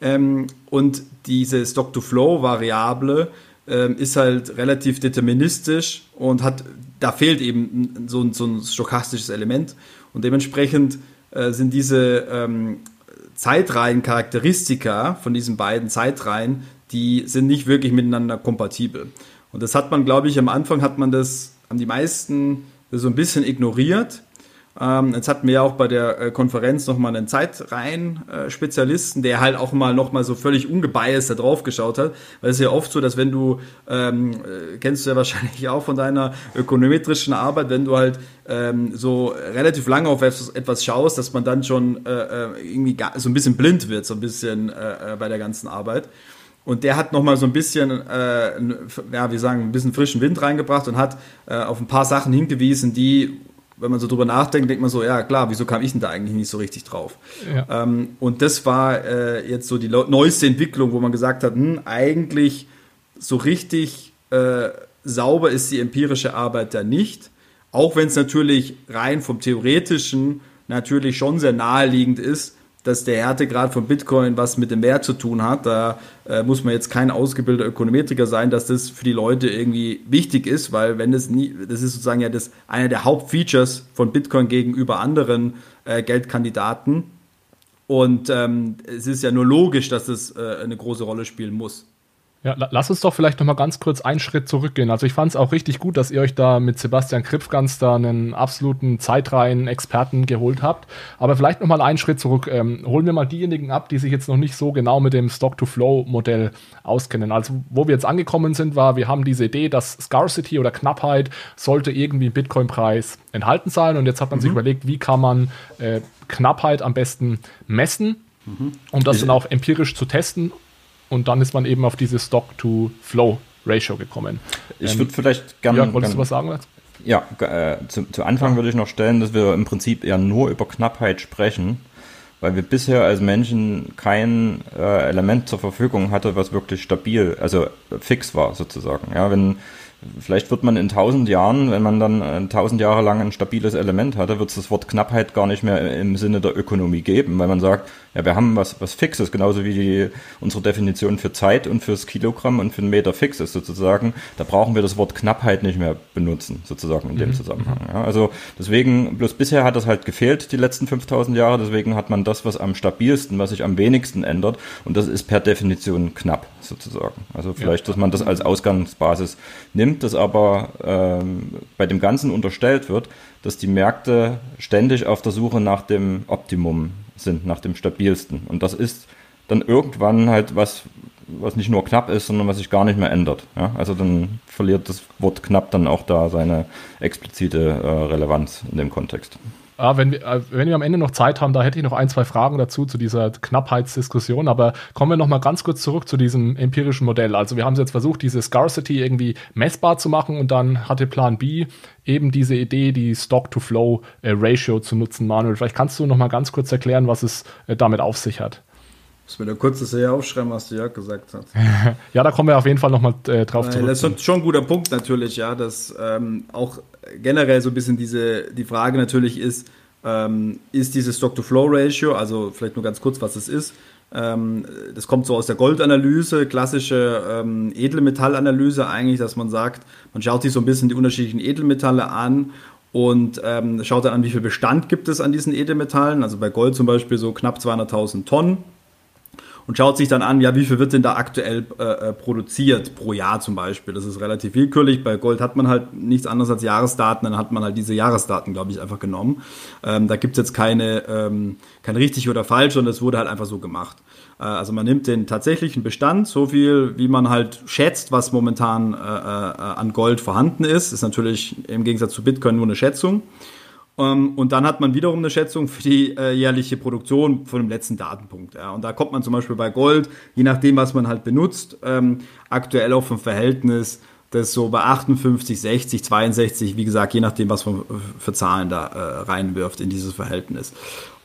Ähm, und diese Stock-to-Flow-Variable ähm, ist halt relativ deterministisch und hat, da fehlt eben so, so ein stochastisches Element und dementsprechend äh, sind diese ähm, Zeitreihen-Charakteristika von diesen beiden Zeitreihen, die sind nicht wirklich miteinander kompatibel. Und das hat man, glaube ich, am Anfang hat man das, haben die meisten so ein bisschen ignoriert jetzt hatten wir ja auch bei der äh, Konferenz nochmal einen Zeitreihen-Spezialisten, der halt auch mal nochmal so völlig ungebiased da drauf geschaut hat. Weil es ist ja oft so, dass wenn du, ähm, äh, kennst du ja (laughs) wahrscheinlich auch von deiner ökonometrischen Arbeit, wenn du halt ähm, so relativ lange auf etwas schaust, dass man dann schon äh, äh irgendwie so ein bisschen blind wird, so ein bisschen äh, äh, bei der ganzen Arbeit. Und der hat nochmal so ein bisschen, äh, ja, wie sagen, ein bisschen frischen Wind reingebracht und hat äh, auf ein paar Sachen hingewiesen, die wenn man so drüber nachdenkt, denkt man so, ja klar, wieso kam ich denn da eigentlich nicht so richtig drauf? Ja. Ähm, und das war äh, jetzt so die neueste Entwicklung, wo man gesagt hat, hm, eigentlich so richtig äh, sauber ist die empirische Arbeit da nicht. Auch wenn es natürlich rein vom theoretischen natürlich schon sehr naheliegend ist, dass der Härtegrad von Bitcoin was mit dem Wert zu tun hat. Da äh, muss man jetzt kein ausgebildeter Ökonometriker sein, dass das für die Leute irgendwie wichtig ist, weil wenn es nie, das ist sozusagen ja das einer der Hauptfeatures von Bitcoin gegenüber anderen äh, Geldkandidaten. Und ähm, es ist ja nur logisch, dass es äh, eine große Rolle spielen muss. Ja, lass uns doch vielleicht noch mal ganz kurz einen Schritt zurückgehen. Also ich fand es auch richtig gut, dass ihr euch da mit Sebastian Kripfgans da einen absoluten Zeitreihen-Experten geholt habt. Aber vielleicht noch mal einen Schritt zurück. Ähm, holen wir mal diejenigen ab, die sich jetzt noch nicht so genau mit dem Stock-to-Flow-Modell auskennen. Also wo wir jetzt angekommen sind, war, wir haben diese Idee, dass Scarcity oder Knappheit sollte irgendwie im Bitcoin-Preis enthalten sein. Und jetzt hat man mhm. sich überlegt, wie kann man äh, Knappheit am besten messen, mhm. um das dann auch empirisch zu testen und dann ist man eben auf diese Stock-to-Flow-Ratio gekommen. Ich ähm, würde vielleicht gerne. Ja, wolltest gern, du was sagen? Ja, äh, zu, zu, Anfang ja. würde ich noch stellen, dass wir im Prinzip eher nur über Knappheit sprechen, weil wir bisher als Menschen kein äh, Element zur Verfügung hatte, was wirklich stabil, also fix war sozusagen. Ja, wenn vielleicht wird man in tausend Jahren, wenn man dann äh, tausend Jahre lang ein stabiles Element hatte, wird es das Wort Knappheit gar nicht mehr im Sinne der Ökonomie geben, weil man sagt, ja, wir haben was, was Fixes, genauso wie die, unsere Definition für Zeit und fürs Kilogramm und für einen Meter fix ist sozusagen. Da brauchen wir das Wort Knappheit nicht mehr benutzen, sozusagen in dem mhm. Zusammenhang. Ja, also deswegen, bloß bisher hat das halt gefehlt, die letzten 5000 Jahre, deswegen hat man das, was am stabilsten, was sich am wenigsten ändert und das ist per Definition knapp sozusagen. Also vielleicht, dass man das als Ausgangsbasis nimmt, das aber ähm, bei dem Ganzen unterstellt wird, dass die Märkte ständig auf der Suche nach dem Optimum sind, nach dem stabilsten. Und das ist dann irgendwann halt was, was nicht nur knapp ist, sondern was sich gar nicht mehr ändert. Ja? Also dann verliert das Wort knapp dann auch da seine explizite äh, Relevanz in dem Kontext. Ah, wenn, wir, äh, wenn wir am Ende noch Zeit haben, da hätte ich noch ein, zwei Fragen dazu, zu dieser Knappheitsdiskussion. Aber kommen wir noch mal ganz kurz zurück zu diesem empirischen Modell. Also wir haben jetzt versucht, diese Scarcity irgendwie messbar zu machen und dann hatte Plan B eben diese Idee, die Stock-to-Flow-Ratio zu nutzen. Manuel, vielleicht kannst du noch mal ganz kurz erklären, was es äh, damit auf sich hat. Muss mir da kurz das hier aufschreiben, was du Jörg gesagt hast. (laughs) ja, da kommen wir auf jeden Fall nochmal äh, drauf zurück. Das ist schon ein guter Punkt natürlich, ja, dass ähm, auch generell so ein bisschen diese, die Frage natürlich ist, ähm, ist dieses Stock-to-Flow-Ratio, also vielleicht nur ganz kurz, was es ist. Ähm, das kommt so aus der Goldanalyse, klassische ähm, Edelmetallanalyse eigentlich, dass man sagt, man schaut sich so ein bisschen die unterschiedlichen Edelmetalle an und ähm, schaut dann an, wie viel Bestand gibt es an diesen Edelmetallen. Also bei Gold zum Beispiel so knapp 200.000 Tonnen und schaut sich dann an, ja, wie viel wird denn da aktuell äh, äh, produziert pro Jahr zum Beispiel. Das ist relativ willkürlich. Bei Gold hat man halt nichts anderes als Jahresdaten, dann hat man halt diese Jahresdaten, glaube ich, einfach genommen. Ähm, da gibt es jetzt keine, ähm, kein richtig oder falsch, sondern es wurde halt einfach so gemacht. Äh, also man nimmt den tatsächlichen Bestand, so viel, wie man halt schätzt, was momentan äh, äh an Gold vorhanden ist. Ist natürlich im Gegensatz zu Bitcoin nur eine Schätzung. Ähm, und dann hat man wiederum eine Schätzung für die äh, jährliche Produktion von dem letzten Datenpunkt. Und da kommt man zum Beispiel bei Gold, je nachdem, was man halt benutzt, ähm, aktuell auf ein Verhältnis, das so bei 58, 60, 62, wie gesagt, je nachdem, was man für Zahlen da äh, reinwirft in dieses Verhältnis.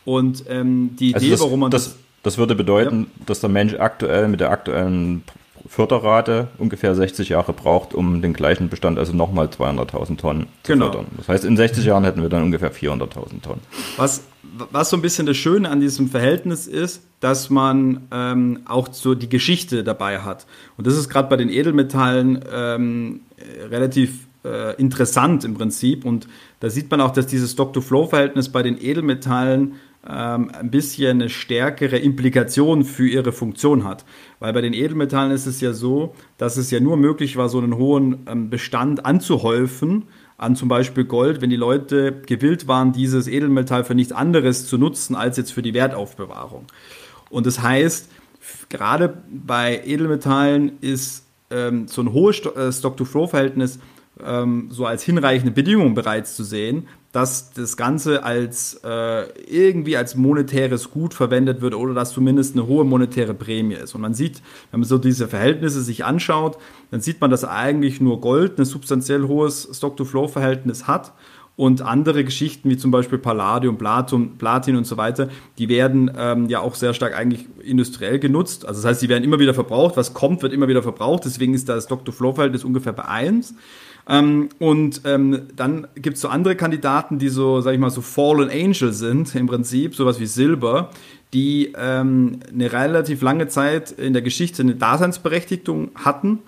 Und ähm, die also Idee, das, warum man das, das das würde bedeuten, ja. dass der Mensch aktuell mit der aktuellen Förderrate ungefähr 60 Jahre braucht, um den gleichen Bestand, also nochmal 200.000 Tonnen zu genau. fördern. Das heißt, in 60 Jahren hätten wir dann ungefähr 400.000 Tonnen. Was, was so ein bisschen das Schöne an diesem Verhältnis ist, dass man ähm, auch so die Geschichte dabei hat. Und das ist gerade bei den Edelmetallen ähm, relativ äh, interessant im Prinzip. Und da sieht man auch, dass dieses Stock-to-Flow-Verhältnis bei den Edelmetallen ähm, ein bisschen eine stärkere Implikation für ihre Funktion hat. Weil bei den Edelmetallen ist es ja so, dass es ja nur möglich war, so einen hohen ähm, Bestand anzuhäufen an zum Beispiel Gold, wenn die Leute gewillt waren, dieses Edelmetall für nichts anderes zu nutzen als jetzt für die Wertaufbewahrung. Und das heißt, gerade bei Edelmetallen ist ähm, so ein hohes äh, Stock-to-Flow-Verhältnis ähm, so als hinreichende Bedingung bereits zu sehen, dass das Ganze als äh, irgendwie als monetäres Gut verwendet wird oder dass zumindest eine hohe monetäre Prämie ist. Und man sieht, wenn man so diese Verhältnisse sich anschaut, dann sieht man, dass eigentlich nur Gold ein substanziell hohes Stock-to-Flow-Verhältnis hat und andere Geschichten wie zum Beispiel Palladium, Platin, Platin und so weiter, die werden ähm, ja auch sehr stark eigentlich industriell genutzt. Also das heißt, die werden immer wieder verbraucht. Was kommt, wird immer wieder verbraucht. Deswegen ist das Stock-to-Flow-Verhältnis ungefähr bei 1. Ähm, und ähm, dann gibt es so andere Kandidaten, die so, sag ich mal, so Fallen Angel sind, im Prinzip, sowas wie Silber, die ähm, eine relativ lange Zeit in der Geschichte eine Daseinsberechtigung hatten,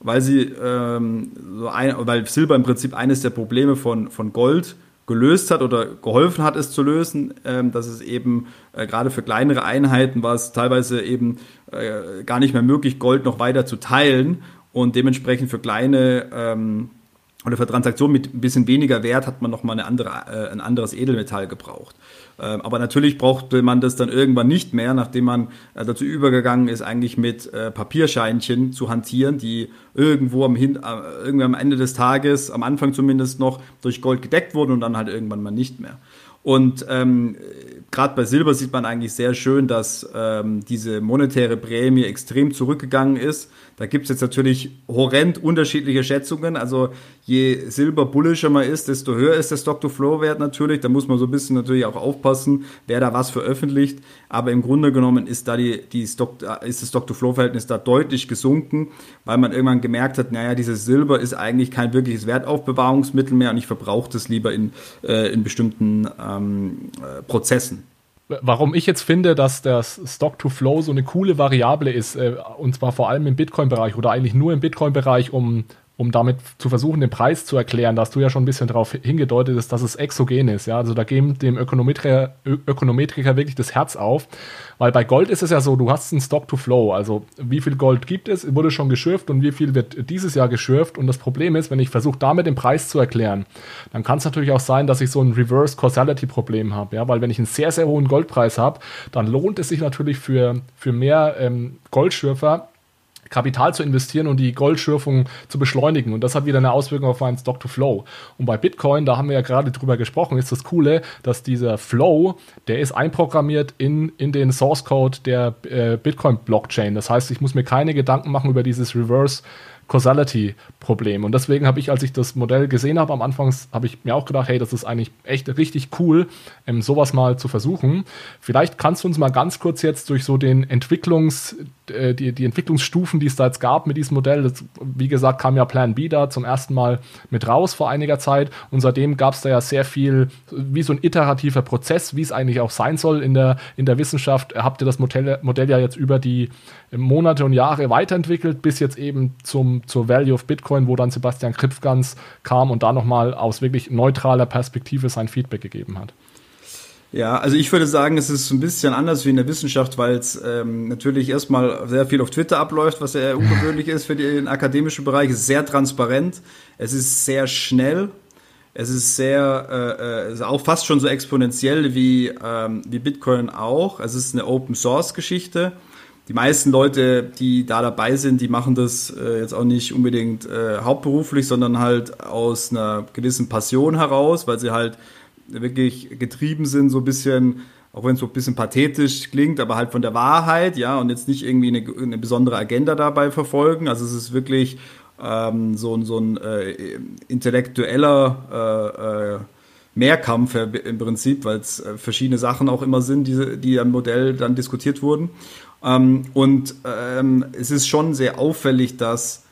weil sie ähm, so ein, weil Silber im Prinzip eines der Probleme von, von Gold gelöst hat oder geholfen hat, es zu lösen, ähm, dass es eben äh, gerade für kleinere Einheiten war es teilweise eben äh, gar nicht mehr möglich, Gold noch weiter zu teilen und dementsprechend für kleine ähm, oder für Transaktionen mit ein bisschen weniger Wert hat man nochmal eine andere, äh, ein anderes Edelmetall gebraucht. Ähm, aber natürlich brauchte man das dann irgendwann nicht mehr, nachdem man äh, dazu übergegangen ist, eigentlich mit äh, Papierscheinchen zu hantieren, die irgendwo am, Hin äh, irgendwie am Ende des Tages, am Anfang zumindest noch, durch Gold gedeckt wurden und dann halt irgendwann mal nicht mehr. Und ähm, gerade bei Silber sieht man eigentlich sehr schön, dass ähm, diese monetäre Prämie extrem zurückgegangen ist. Da gibt es jetzt natürlich horrend unterschiedliche Schätzungen. Also je Silber bullischer man ist, desto höher ist der Stock-to-Flow-Wert natürlich. Da muss man so ein bisschen natürlich auch aufpassen, wer da was veröffentlicht. Aber im Grunde genommen ist da die, die Stock, ist das Stock-to-Flow-Verhältnis da deutlich gesunken, weil man irgendwann gemerkt hat, naja, dieses Silber ist eigentlich kein wirkliches Wertaufbewahrungsmittel mehr und ich verbrauche das lieber in, äh, in bestimmten ähm, äh, Prozessen warum ich jetzt finde, dass das Stock-to-Flow so eine coole Variable ist, äh, und zwar vor allem im Bitcoin-Bereich oder eigentlich nur im Bitcoin-Bereich, um um damit zu versuchen, den Preis zu erklären, da hast du ja schon ein bisschen darauf hingedeutet, ist, dass es exogen ist. Ja? Also da geben dem Ökonometriker, Ökonometriker wirklich das Herz auf, weil bei Gold ist es ja so, du hast einen Stock-to-Flow, also wie viel Gold gibt es, wurde schon geschürft und wie viel wird dieses Jahr geschürft und das Problem ist, wenn ich versuche, damit den Preis zu erklären, dann kann es natürlich auch sein, dass ich so ein Reverse Causality Problem habe, ja? weil wenn ich einen sehr, sehr hohen Goldpreis habe, dann lohnt es sich natürlich für, für mehr ähm, Goldschürfer, Kapital zu investieren und die Goldschürfung zu beschleunigen. Und das hat wieder eine Auswirkung auf meinen Stock-to-Flow. Und bei Bitcoin, da haben wir ja gerade drüber gesprochen, ist das Coole, dass dieser Flow, der ist einprogrammiert in, in den Source Code der äh, Bitcoin-Blockchain. Das heißt, ich muss mir keine Gedanken machen über dieses Reverse Causality-Problem. Und deswegen habe ich, als ich das Modell gesehen habe, am Anfang habe ich mir auch gedacht, hey, das ist eigentlich echt richtig cool, ähm, sowas mal zu versuchen. Vielleicht kannst du uns mal ganz kurz jetzt durch so den Entwicklungs, äh, die, die Entwicklungsstufen, die es da jetzt gab mit diesem Modell, das, wie gesagt, kam ja Plan B da zum ersten Mal mit raus vor einiger Zeit. Und seitdem gab es da ja sehr viel, wie so ein iterativer Prozess, wie es eigentlich auch sein soll in der, in der Wissenschaft. Habt ihr das Modell, Modell ja jetzt über die Monate und Jahre weiterentwickelt, bis jetzt eben zum, zur Value of Bitcoin, wo dann Sebastian Kripfgans kam und da nochmal aus wirklich neutraler Perspektive sein Feedback gegeben hat. Ja, also ich würde sagen, es ist ein bisschen anders wie in der Wissenschaft, weil es ähm, natürlich erstmal sehr viel auf Twitter abläuft, was sehr ungewöhnlich ist für den akademischen Bereich. Es ist sehr transparent, es ist sehr schnell, es ist sehr, äh, ist auch fast schon so exponentiell wie, ähm, wie Bitcoin auch. Es ist eine Open Source Geschichte die meisten Leute, die da dabei sind, die machen das äh, jetzt auch nicht unbedingt äh, hauptberuflich, sondern halt aus einer gewissen Passion heraus, weil sie halt wirklich getrieben sind, so ein bisschen, auch wenn es so ein bisschen pathetisch klingt, aber halt von der Wahrheit, ja, und jetzt nicht irgendwie eine, eine besondere Agenda dabei verfolgen. Also es ist wirklich ähm, so, so ein äh, intellektueller äh, äh, Mehrkampf im Prinzip, weil es äh, verschiedene Sachen auch immer sind, die, die am Modell dann diskutiert wurden. Ähm, und ähm, es ist schon sehr auffällig, dass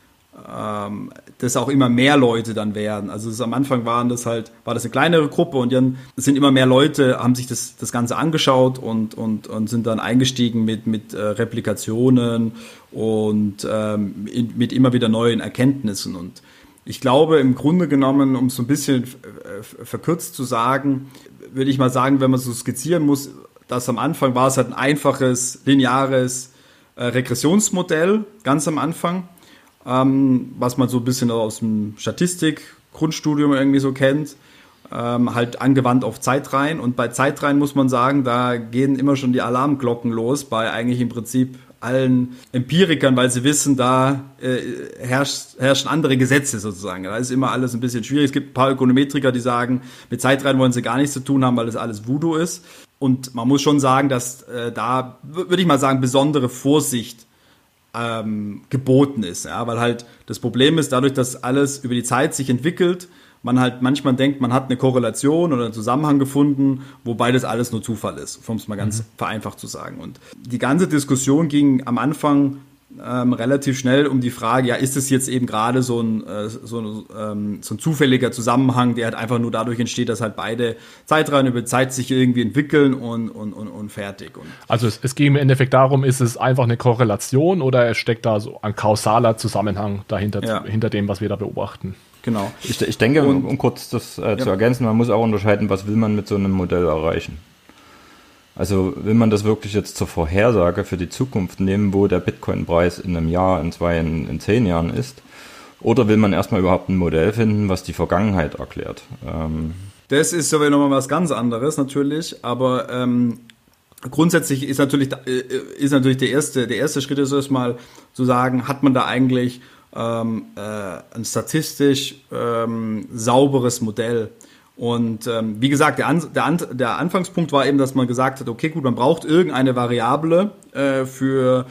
ähm, das auch immer mehr Leute dann werden. Also es, am Anfang waren das halt, war das eine kleinere Gruppe und dann sind immer mehr Leute, haben sich das, das Ganze angeschaut und, und, und sind dann eingestiegen mit, mit äh, Replikationen und ähm, in, mit immer wieder neuen Erkenntnissen. Und ich glaube, im Grunde genommen, um es so ein bisschen verkürzt zu sagen, würde ich mal sagen, wenn man so skizzieren muss, dass am Anfang war es halt ein einfaches, lineares äh, Regressionsmodell, ganz am Anfang, ähm, was man so ein bisschen aus dem Statistik-Grundstudium irgendwie so kennt, ähm, halt angewandt auf Zeitreihen. Und bei Zeitreihen muss man sagen, da gehen immer schon die Alarmglocken los, bei eigentlich im Prinzip allen Empirikern, weil sie wissen, da äh, herrscht, herrschen andere Gesetze sozusagen. Da ist immer alles ein bisschen schwierig. Es gibt ein paar Ökonometriker, die sagen, mit Zeitreihen wollen sie gar nichts zu tun haben, weil das alles Voodoo ist. Und man muss schon sagen, dass äh, da, würde ich mal sagen, besondere Vorsicht ähm, geboten ist. Ja? Weil halt das Problem ist, dadurch, dass alles über die Zeit sich entwickelt, man halt manchmal denkt, man hat eine Korrelation oder einen Zusammenhang gefunden, wobei das alles nur Zufall ist, um es mal ganz mhm. vereinfacht zu sagen. Und die ganze Diskussion ging am Anfang ähm, relativ schnell um die Frage, ja, ist es jetzt eben gerade so ein, äh, so, ähm, so ein zufälliger Zusammenhang, der halt einfach nur dadurch entsteht, dass halt beide Zeitreihen über Zeit sich irgendwie entwickeln und, und, und, und fertig. Und also es, es ging im Endeffekt darum, ist es einfach eine Korrelation oder es steckt da so ein kausaler Zusammenhang dahinter, ja. hinter dem, was wir da beobachten? Genau. Ich, ich denke, und, um, kurz das äh, ja. zu ergänzen, man muss auch unterscheiden, was will man mit so einem Modell erreichen. Also will man das wirklich jetzt zur Vorhersage für die Zukunft nehmen, wo der Bitcoin-Preis in einem Jahr, in zwei, in, in zehn Jahren ist? Oder will man erstmal überhaupt ein Modell finden, was die Vergangenheit erklärt? Ähm das ist sowieso nochmal was ganz anderes natürlich, aber ähm, grundsätzlich ist natürlich, äh, ist natürlich der erste, der erste Schritt ist erstmal zu sagen, hat man da eigentlich ähm, äh, ein statistisch ähm, sauberes Modell? Und ähm, wie gesagt, der, An der, An der Anfangspunkt war eben, dass man gesagt hat, okay, gut, man braucht irgendeine Variable äh, für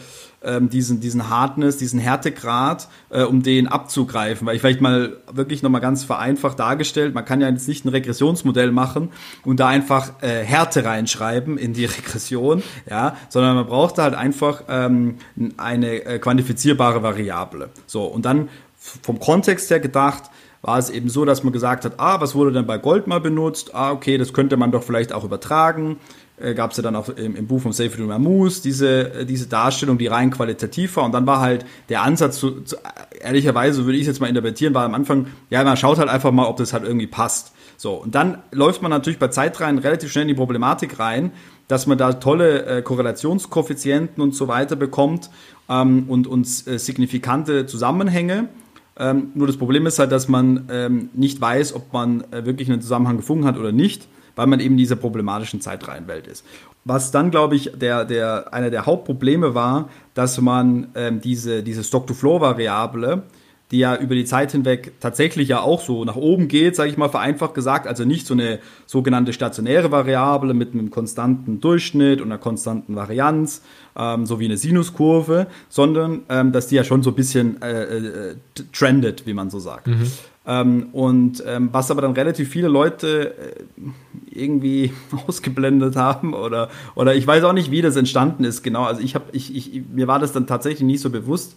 ähm, diesen, diesen Hardness, diesen Härtegrad, äh, um den abzugreifen. Weil ich vielleicht mal wirklich nochmal ganz vereinfacht dargestellt, man kann ja jetzt nicht ein Regressionsmodell machen und da einfach äh, Härte reinschreiben in die (laughs) Regression, ja, sondern man braucht da halt einfach ähm, eine äh, quantifizierbare Variable. So, und dann vom Kontext her gedacht, war es eben so, dass man gesagt hat, ah, was wurde denn bei Gold mal benutzt? Ah, okay, das könnte man doch vielleicht auch übertragen. Äh, Gab es ja dann auch im, im Buch von Seyfried Mamous diese, äh, diese Darstellung, die rein qualitativ war. Und dann war halt der Ansatz, zu, zu, ehrlicherweise würde ich jetzt mal interpretieren, war am Anfang, ja, man schaut halt einfach mal, ob das halt irgendwie passt. So, und dann läuft man natürlich bei Zeitreihen relativ schnell in die Problematik rein, dass man da tolle äh, Korrelationskoeffizienten und so weiter bekommt ähm, und, und äh, signifikante Zusammenhänge. Ähm, nur das Problem ist halt, dass man ähm, nicht weiß, ob man äh, wirklich einen Zusammenhang gefunden hat oder nicht, weil man eben in dieser problematischen Zeitreihenwelt ist. Was dann, glaube ich, der, der, einer der Hauptprobleme war, dass man ähm, diese, diese Stock-to-Flow-Variable die ja über die Zeit hinweg tatsächlich ja auch so nach oben geht, sage ich mal vereinfacht gesagt, also nicht so eine sogenannte stationäre Variable mit einem konstanten Durchschnitt und einer konstanten Varianz, ähm, so wie eine Sinuskurve, sondern ähm, dass die ja schon so ein bisschen äh, äh, trendet, wie man so sagt. Mhm. Ähm, und ähm, was aber dann relativ viele Leute äh, irgendwie (laughs) ausgeblendet haben oder, oder ich weiß auch nicht, wie das entstanden ist, genau. Also ich habe, ich, ich, mir war das dann tatsächlich nicht so bewusst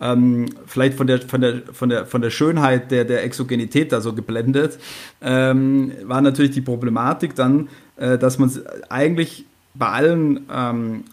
ähm, vielleicht von der, von, der, von, der, von der Schönheit der, der Exogenität da so geblendet, ähm, war natürlich die Problematik dann, äh, dass man eigentlich bei allen ähm,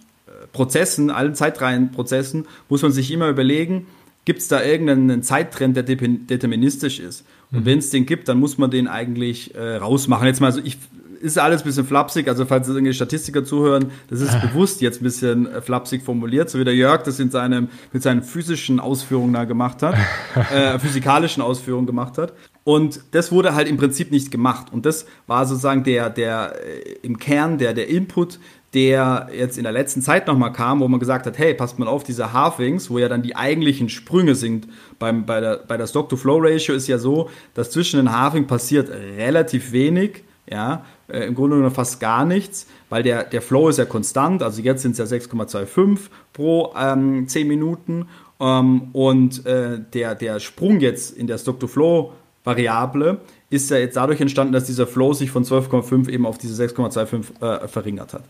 Prozessen, allen Zeitreihenprozessen, muss man sich immer überlegen, gibt es da irgendeinen Zeittrend, der deterministisch ist. Und mhm. wenn es den gibt, dann muss man den eigentlich äh, rausmachen. Jetzt mal so, ich ist alles ein bisschen flapsig, also falls irgendwie Statistiker zuhören, das ist bewusst jetzt ein bisschen äh, flapsig formuliert, so wie der Jörg das in seinem, mit seinen physischen Ausführungen da gemacht hat, (laughs) äh, physikalischen Ausführungen gemacht hat. Und das wurde halt im Prinzip nicht gemacht. Und das war sozusagen der, der äh, im Kern der, der Input, der jetzt in der letzten Zeit nochmal kam, wo man gesagt hat, hey, passt mal auf, diese Halvings, wo ja dann die eigentlichen Sprünge sind, beim, bei der, bei der Stock-to-Flow-Ratio ist ja so, dass zwischen den Halving passiert relativ wenig, ja, äh, im Grunde genommen fast gar nichts, weil der, der Flow ist ja konstant, also jetzt sind es ja 6,25 pro ähm, 10 Minuten ähm, und äh, der, der Sprung jetzt in der Stock-to-Flow-Variable ist ja jetzt dadurch entstanden, dass dieser Flow sich von 12,5 eben auf diese 6,25 äh, verringert hat.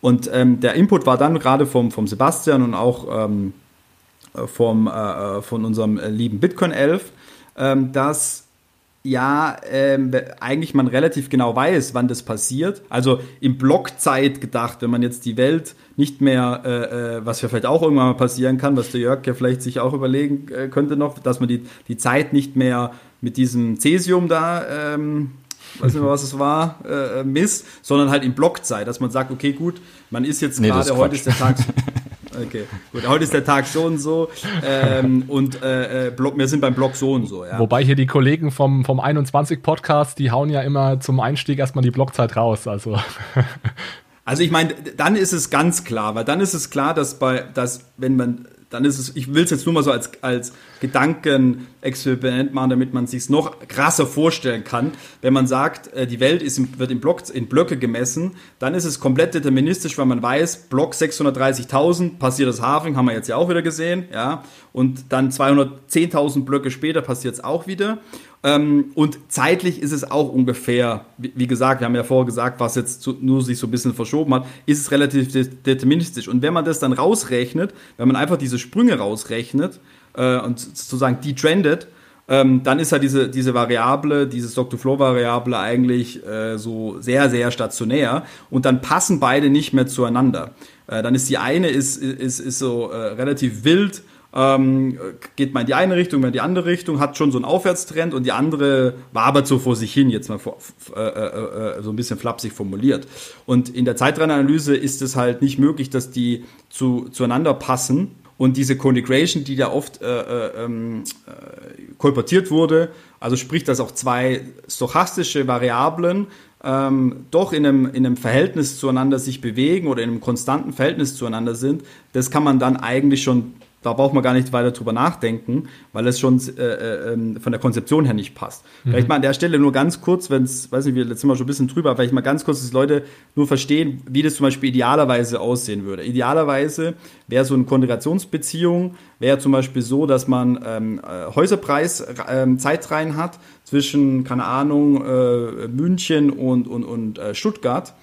Und ähm, der Input war dann gerade vom, vom Sebastian und auch ähm, vom, äh, von unserem lieben Bitcoin 11, ähm, dass ja, ähm, eigentlich man relativ genau weiß, wann das passiert. Also im Blockzeit gedacht, wenn man jetzt die Welt nicht mehr, äh, äh, was ja vielleicht auch irgendwann mal passieren kann, was der Jörg ja vielleicht sich auch überlegen äh, könnte noch, dass man die, die Zeit nicht mehr mit diesem Cäsium da, ähm, weiß nicht mehr, was es war, äh, misst, sondern halt in Blockzeit, dass man sagt, okay, gut, man ist jetzt nee, gerade, heute ist der Tag. (laughs) Okay, gut. Heute ist der Tag so und so ähm, und äh, äh, Blog, wir sind beim Blog so und so. Ja. Wobei hier die Kollegen vom, vom 21 Podcast, die hauen ja immer zum Einstieg erstmal die Blockzeit raus. Also, also ich meine, dann ist es ganz klar, weil dann ist es klar, dass bei, dass wenn man dann ist es, ich will es jetzt nur mal so als, als Gedankenexperiment machen, damit man sich noch krasser vorstellen kann. Wenn man sagt, äh, die Welt ist im, wird in, Block, in Blöcke gemessen, dann ist es komplett deterministisch, weil man weiß, Block 630.000 passiert das Halving, haben wir jetzt ja auch wieder gesehen, ja, und dann 210.000 Blöcke später passiert es auch wieder. Ähm, und zeitlich ist es auch ungefähr, wie, gesagt, wir haben ja vorher gesagt, was jetzt nur sich so ein bisschen verschoben hat, ist es relativ deterministisch. Und wenn man das dann rausrechnet, wenn man einfach diese Sprünge rausrechnet äh, und sozusagen die trendet, ähm, dann ist ja diese, diese Variable, diese Stock-to-Flow-Variable eigentlich äh, so sehr, sehr stationär und dann passen beide nicht mehr zueinander. Äh, dann ist die eine ist, ist, ist so relativ wild ähm, geht mal in die eine Richtung, mal in die andere Richtung, hat schon so einen Aufwärtstrend und die andere wabert so vor sich hin, jetzt mal vor, äh, äh, äh, so ein bisschen flapsig formuliert. Und in der Zeitrennanalyse ist es halt nicht möglich, dass die zu, zueinander passen. Und diese Contegration, die da oft äh, äh, ähm, äh, kolportiert wurde, also sprich, dass auch zwei stochastische Variablen ähm, doch in einem, in einem Verhältnis zueinander sich bewegen oder in einem konstanten Verhältnis zueinander sind, das kann man dann eigentlich schon da braucht man gar nicht weiter drüber nachdenken, weil es schon äh, äh, ähm, von der Konzeption her nicht passt. Mhm. Vielleicht mal an der Stelle nur ganz kurz, wenn es, weiß nicht, wir sind mal schon ein bisschen drüber, vielleicht mal ganz kurz, dass Leute nur verstehen, wie das zum Beispiel idealerweise aussehen würde. Idealerweise wäre so eine Konjugationsbeziehung, wäre zum Beispiel so, dass man ähm, äh, Häuserpreis ähm, Zeitreihen hat zwischen, keine Ahnung, äh, München und, und, und äh, Stuttgart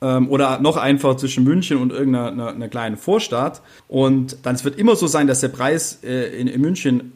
ähm, oder noch einfach zwischen München und irgendeiner einer, einer kleinen Vorstadt. Und dann es wird immer so sein, dass der Preis äh, in, in München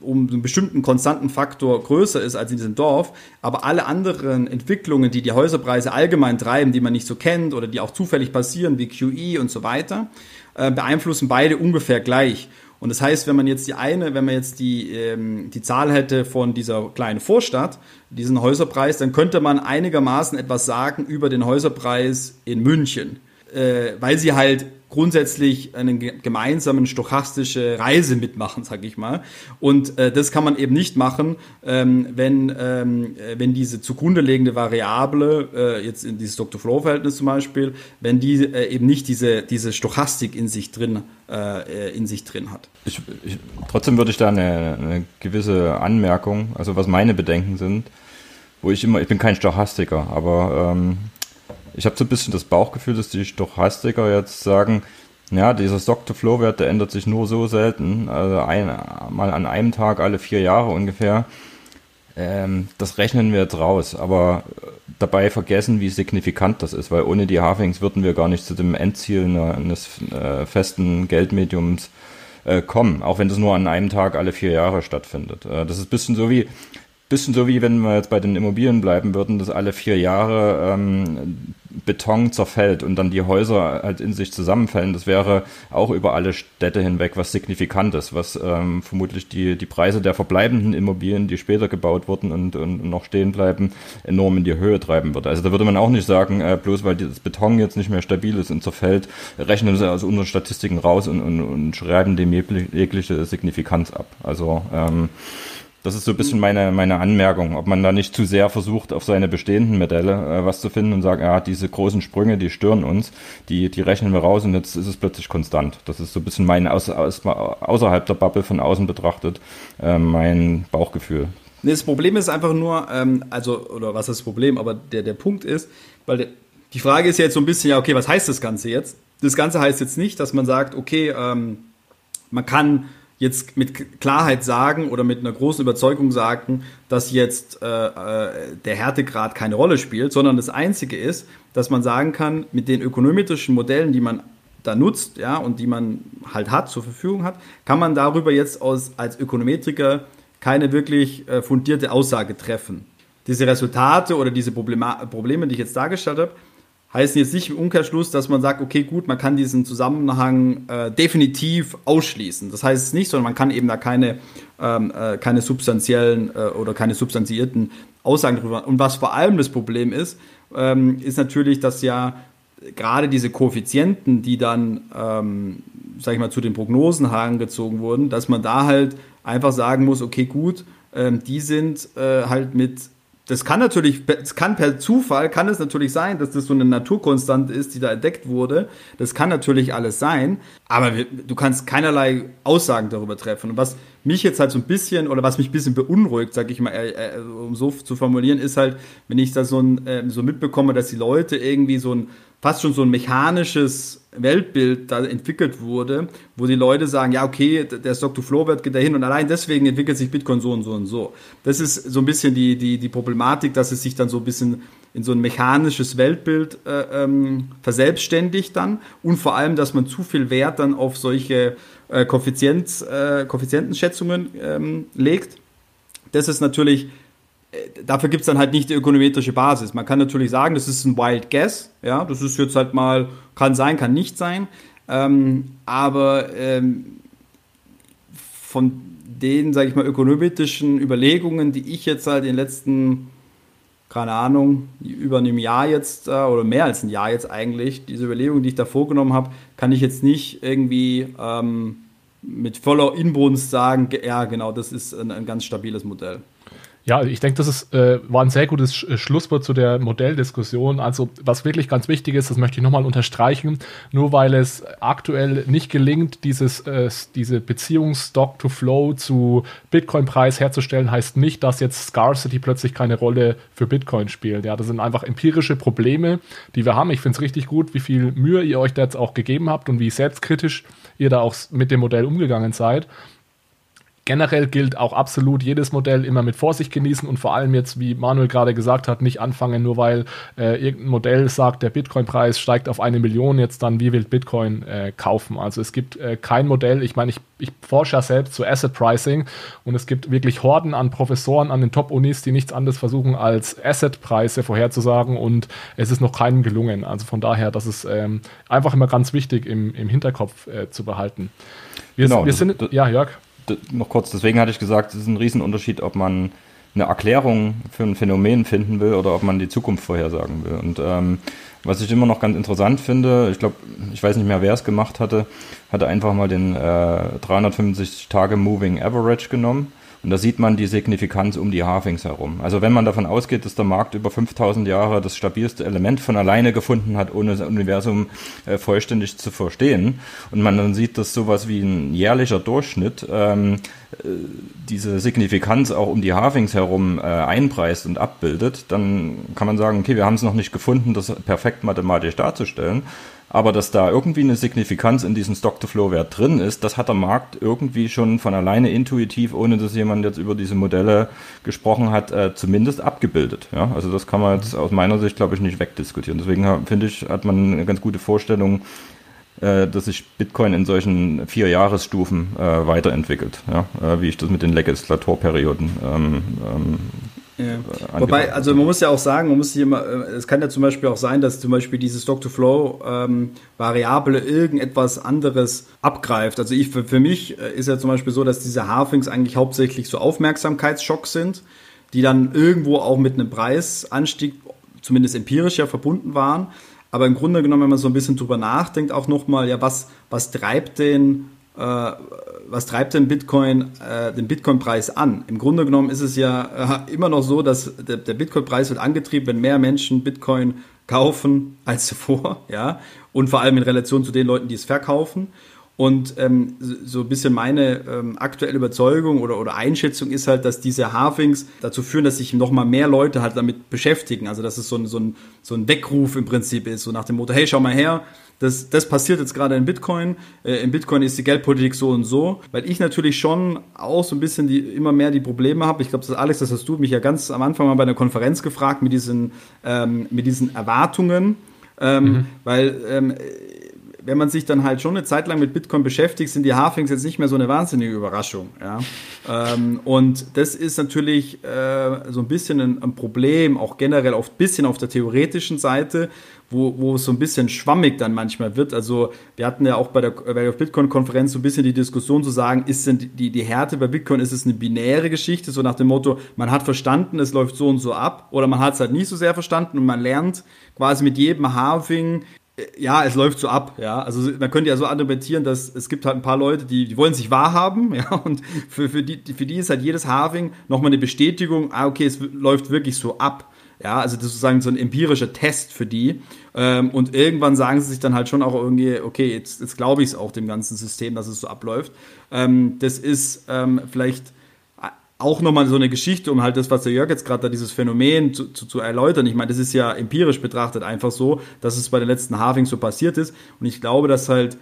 um einen bestimmten konstanten Faktor größer ist als in diesem Dorf, aber alle anderen Entwicklungen, die die Häuserpreise allgemein treiben, die man nicht so kennt oder die auch zufällig passieren, wie QE und so weiter, äh, beeinflussen beide ungefähr gleich. Und das heißt, wenn man jetzt die eine, wenn man jetzt die, ähm, die Zahl hätte von dieser kleinen Vorstadt, diesen Häuserpreis, dann könnte man einigermaßen etwas sagen über den Häuserpreis in München, äh, weil sie halt grundsätzlich eine gemeinsamen stochastische Reise mitmachen, sag ich mal. Und äh, das kann man eben nicht machen, ähm, wenn, ähm, wenn diese zugrunde liegende Variable, äh, jetzt in dieses Dr-Flow-Verhältnis zum Beispiel, wenn die äh, eben nicht diese, diese Stochastik in sich drin, äh, in sich drin hat. Ich, ich, trotzdem würde ich da eine, eine gewisse Anmerkung, also was meine Bedenken sind, wo ich immer, ich bin kein Stochastiker, aber ähm, ich habe so ein bisschen das Bauchgefühl, dass die Stochastiker jetzt sagen, ja, dieser Stock-to-Flow-Wert, der ändert sich nur so selten, also ein, mal an einem Tag alle vier Jahre ungefähr. Ähm, das rechnen wir jetzt raus, aber dabei vergessen, wie signifikant das ist, weil ohne die Halvings würden wir gar nicht zu dem Endziel eines äh, festen Geldmediums äh, kommen, auch wenn das nur an einem Tag alle vier Jahre stattfindet. Äh, das ist ein bisschen so wie, bisschen so wie wenn wir jetzt bei den Immobilien bleiben würden, dass alle vier Jahre ähm, Beton zerfällt und dann die Häuser halt in sich zusammenfällen. Das wäre auch über alle Städte hinweg was Signifikantes, was ähm, vermutlich die, die Preise der verbleibenden Immobilien, die später gebaut wurden und, und noch stehen bleiben, enorm in die Höhe treiben würde. Also da würde man auch nicht sagen, äh, bloß weil das Beton jetzt nicht mehr stabil ist und zerfällt, rechnen sie aus unseren Statistiken raus und, und, und schreiben dem jegliche Signifikanz ab. Also ähm, das ist so ein bisschen meine, meine Anmerkung, ob man da nicht zu sehr versucht, auf seine bestehenden Modelle äh, was zu finden und sagt, ja, diese großen Sprünge, die stören uns, die, die rechnen wir raus und jetzt ist es plötzlich konstant. Das ist so ein bisschen mein, aus, aus, außerhalb der Bubble von außen betrachtet, äh, mein Bauchgefühl. Nee, das Problem ist einfach nur, ähm, also, oder was ist das Problem, aber der, der Punkt ist, weil der, die Frage ist ja jetzt so ein bisschen, ja, okay, was heißt das Ganze jetzt? Das Ganze heißt jetzt nicht, dass man sagt, okay, ähm, man kann jetzt mit Klarheit sagen oder mit einer großen Überzeugung sagen, dass jetzt äh, äh, der Härtegrad keine Rolle spielt, sondern das Einzige ist, dass man sagen kann, mit den ökonometrischen Modellen, die man da nutzt, ja, und die man halt hat, zur Verfügung hat, kann man darüber jetzt aus, als Ökonometriker keine wirklich äh, fundierte Aussage treffen. Diese Resultate oder diese Problema Probleme, die ich jetzt dargestellt habe, heißen jetzt nicht im Umkehrschluss, dass man sagt, okay, gut, man kann diesen Zusammenhang äh, definitiv ausschließen. Das heißt es nicht, sondern man kann eben da keine, ähm, äh, keine substanziellen äh, oder keine substanziierten Aussagen darüber. Und was vor allem das Problem ist, ähm, ist natürlich, dass ja gerade diese Koeffizienten, die dann, ähm, sag ich mal, zu den Prognosen herangezogen wurden, dass man da halt einfach sagen muss, okay, gut, ähm, die sind äh, halt mit das kann natürlich, es kann per Zufall, kann es natürlich sein, dass das so eine Naturkonstante ist, die da entdeckt wurde. Das kann natürlich alles sein, aber wir, du kannst keinerlei Aussagen darüber treffen. Und was mich jetzt halt so ein bisschen, oder was mich ein bisschen beunruhigt, sag ich mal, äh, äh, um so zu formulieren, ist halt, wenn ich da so, ein, äh, so mitbekomme, dass die Leute irgendwie so ein, fast schon so ein mechanisches Weltbild da entwickelt wurde, wo die Leute sagen, ja, okay, der Stock-to-Flow-Wert geht dahin und allein deswegen entwickelt sich Bitcoin so und so und so. Das ist so ein bisschen die, die, die Problematik, dass es sich dann so ein bisschen in so ein mechanisches Weltbild äh, ähm, verselbstständigt dann und vor allem, dass man zu viel Wert dann auf solche äh, Koeffizienz, äh, Koeffizientenschätzungen ähm, legt. Das ist natürlich dafür gibt es dann halt nicht die ökonometrische Basis. Man kann natürlich sagen, das ist ein Wild Guess, ja, das ist jetzt halt mal, kann sein, kann nicht sein, ähm, aber ähm, von den, sage ich mal, ökonometrischen Überlegungen, die ich jetzt halt in den letzten, keine Ahnung, über einem Jahr jetzt, äh, oder mehr als ein Jahr jetzt eigentlich, diese Überlegungen, die ich da vorgenommen habe, kann ich jetzt nicht irgendwie ähm, mit voller Inbrunst sagen, ja, genau, das ist ein, ein ganz stabiles Modell. Ja, ich denke, das ist, äh, war ein sehr gutes Sch Schlusswort zu der Modelldiskussion. Also, was wirklich ganz wichtig ist, das möchte ich nochmal unterstreichen, nur weil es aktuell nicht gelingt, dieses, äh, diese Beziehung Stock-to-Flow zu Bitcoin-Preis herzustellen, heißt nicht, dass jetzt Scarcity plötzlich keine Rolle für Bitcoin spielt. Ja, das sind einfach empirische Probleme, die wir haben. Ich finde es richtig gut, wie viel Mühe ihr euch da jetzt auch gegeben habt und wie selbstkritisch ihr da auch mit dem Modell umgegangen seid. Generell gilt auch absolut jedes Modell immer mit Vorsicht genießen und vor allem jetzt, wie Manuel gerade gesagt hat, nicht anfangen, nur weil äh, irgendein Modell sagt, der Bitcoin-Preis steigt auf eine Million, jetzt dann wie wild Bitcoin äh, kaufen. Also es gibt äh, kein Modell, ich meine, ich, ich forsche ja selbst zu Asset Pricing und es gibt wirklich Horden an Professoren an den Top-Unis, die nichts anderes versuchen, als Asset-Preise vorherzusagen und es ist noch keinem gelungen. Also von daher, das ist ähm, einfach immer ganz wichtig im, im Hinterkopf äh, zu behalten. Wir, genau, wir sind, ja, Jörg noch kurz, deswegen hatte ich gesagt, es ist ein Riesenunterschied, ob man eine Erklärung für ein Phänomen finden will oder ob man die Zukunft vorhersagen will. Und ähm, was ich immer noch ganz interessant finde, ich glaube, ich weiß nicht mehr, wer es gemacht hatte, hatte einfach mal den äh, 350 Tage Moving Average genommen und da sieht man die Signifikanz um die Halvings herum. Also wenn man davon ausgeht, dass der Markt über 5000 Jahre das stabilste Element von alleine gefunden hat, ohne das Universum äh, vollständig zu verstehen, und man dann sieht, dass sowas wie ein jährlicher Durchschnitt ähm, äh, diese Signifikanz auch um die Halvings herum äh, einpreist und abbildet, dann kann man sagen, okay, wir haben es noch nicht gefunden, das perfekt mathematisch darzustellen. Aber dass da irgendwie eine Signifikanz in diesem Stock-to-Flow-Wert drin ist, das hat der Markt irgendwie schon von alleine intuitiv, ohne dass jemand jetzt über diese Modelle gesprochen hat, äh, zumindest abgebildet. Ja? Also das kann man jetzt aus meiner Sicht, glaube ich, nicht wegdiskutieren. Deswegen finde ich, hat man eine ganz gute Vorstellung, äh, dass sich Bitcoin in solchen vier Jahresstufen äh, weiterentwickelt, ja? Äh, wie ich das mit den Legislatorperioden ähm, ähm, ja. Äh, Wobei, also man muss ja auch sagen, man muss hier immer, äh, es kann ja zum Beispiel auch sein, dass zum Beispiel diese Stock-to-Flow-Variable ähm, irgendetwas anderes abgreift. Also ich, für, für mich äh, ist ja zum Beispiel so, dass diese Halfings eigentlich hauptsächlich so Aufmerksamkeitsschocks sind, die dann irgendwo auch mit einem Preisanstieg, zumindest empirisch ja verbunden waren. Aber im Grunde genommen, wenn man so ein bisschen drüber nachdenkt, auch nochmal, ja, was, was treibt den äh, was treibt denn Bitcoin, äh, den Bitcoin-Preis an? Im Grunde genommen ist es ja äh, immer noch so, dass der, der Bitcoin-Preis wird angetrieben, wenn mehr Menschen Bitcoin kaufen als zuvor, ja, und vor allem in Relation zu den Leuten, die es verkaufen. Und ähm, so ein bisschen meine ähm, aktuelle Überzeugung oder, oder Einschätzung ist halt, dass diese Halvings dazu führen, dass sich nochmal mehr Leute halt damit beschäftigen. Also dass es so ein, so, ein, so ein Weckruf im Prinzip ist, so nach dem Motto, hey, schau mal her, das, das passiert jetzt gerade in Bitcoin. Äh, in Bitcoin ist die Geldpolitik so und so, weil ich natürlich schon auch so ein bisschen die, immer mehr die Probleme habe. Ich glaube, Alex, das hast du mich ja ganz am Anfang mal bei einer Konferenz gefragt mit diesen, ähm, mit diesen Erwartungen. Ähm, mhm. Weil ähm, wenn man sich dann halt schon eine Zeit lang mit Bitcoin beschäftigt, sind die Halfings jetzt nicht mehr so eine wahnsinnige Überraschung. Ja? ähm, und das ist natürlich äh, so ein bisschen ein, ein, Problem, auch generell ein bisschen auf der theoretischen Seite, wo, wo es so ein bisschen schwammig dann manchmal wird. Also wir hatten ja auch bei der, bei der Bitcoin-Konferenz so ein bisschen die Diskussion zu sagen, ist denn die, die Härte bei Bitcoin, ist es eine binäre Geschichte, so nach dem Motto, man hat verstanden, es läuft so und so ab, oder man hat es halt nicht so sehr verstanden und man lernt quasi mit jedem Halving ja, es läuft so ab, ja. Also man könnte ja so argumentieren, dass es gibt halt ein paar Leute, die, die wollen sich wahrhaben, (laughs) ja, und für, für, die, für die ist halt jedes Halving nochmal eine Bestätigung, ah, okay, es läuft wirklich so ab. Ja, also das ist sozusagen so ein empirischer Test für die. Ähm, und irgendwann sagen sie sich dann halt schon auch irgendwie, okay, jetzt, jetzt glaube ich es auch dem ganzen System, dass es so abläuft. Ähm, das ist ähm, vielleicht auch nochmal so eine Geschichte, um halt das, was der Jörg jetzt gerade da, dieses Phänomen zu, zu, zu erläutern. Ich meine, das ist ja empirisch betrachtet einfach so, dass es bei den letzten Halvings so passiert ist. Und ich glaube, dass halt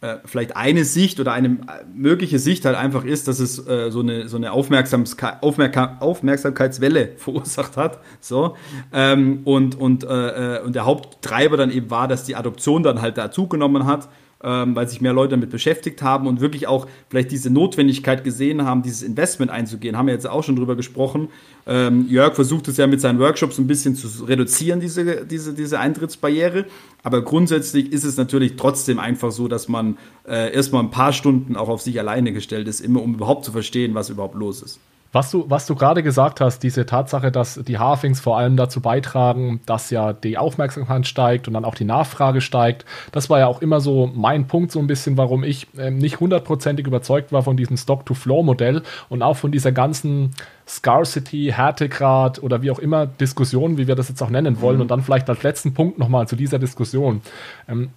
äh, vielleicht eine Sicht oder eine mögliche Sicht halt einfach ist, dass es äh, so eine, so eine Aufmerksamkeit, Aufmerksamkeitswelle (laughs) verursacht hat. So. Ähm, und, und, äh, äh, und der Haupttreiber dann eben war, dass die Adoption dann halt dazugenommen hat ähm, weil sich mehr Leute damit beschäftigt haben und wirklich auch vielleicht diese Notwendigkeit gesehen haben, dieses Investment einzugehen. Haben wir jetzt auch schon drüber gesprochen. Ähm, Jörg versucht es ja mit seinen Workshops ein bisschen zu reduzieren, diese, diese, diese Eintrittsbarriere. Aber grundsätzlich ist es natürlich trotzdem einfach so, dass man äh, erstmal ein paar Stunden auch auf sich alleine gestellt ist, immer um überhaupt zu verstehen, was überhaupt los ist. Was du, was du gerade gesagt hast, diese Tatsache, dass die Halfings vor allem dazu beitragen, dass ja die Aufmerksamkeit steigt und dann auch die Nachfrage steigt, das war ja auch immer so mein Punkt, so ein bisschen, warum ich äh, nicht hundertprozentig überzeugt war von diesem Stock-to-Flow-Modell und auch von dieser ganzen Scarcity, Härtegrad oder wie auch immer Diskussion, wie wir das jetzt auch nennen wollen. Mhm. Und dann vielleicht als letzten Punkt nochmal zu dieser Diskussion. Ähm,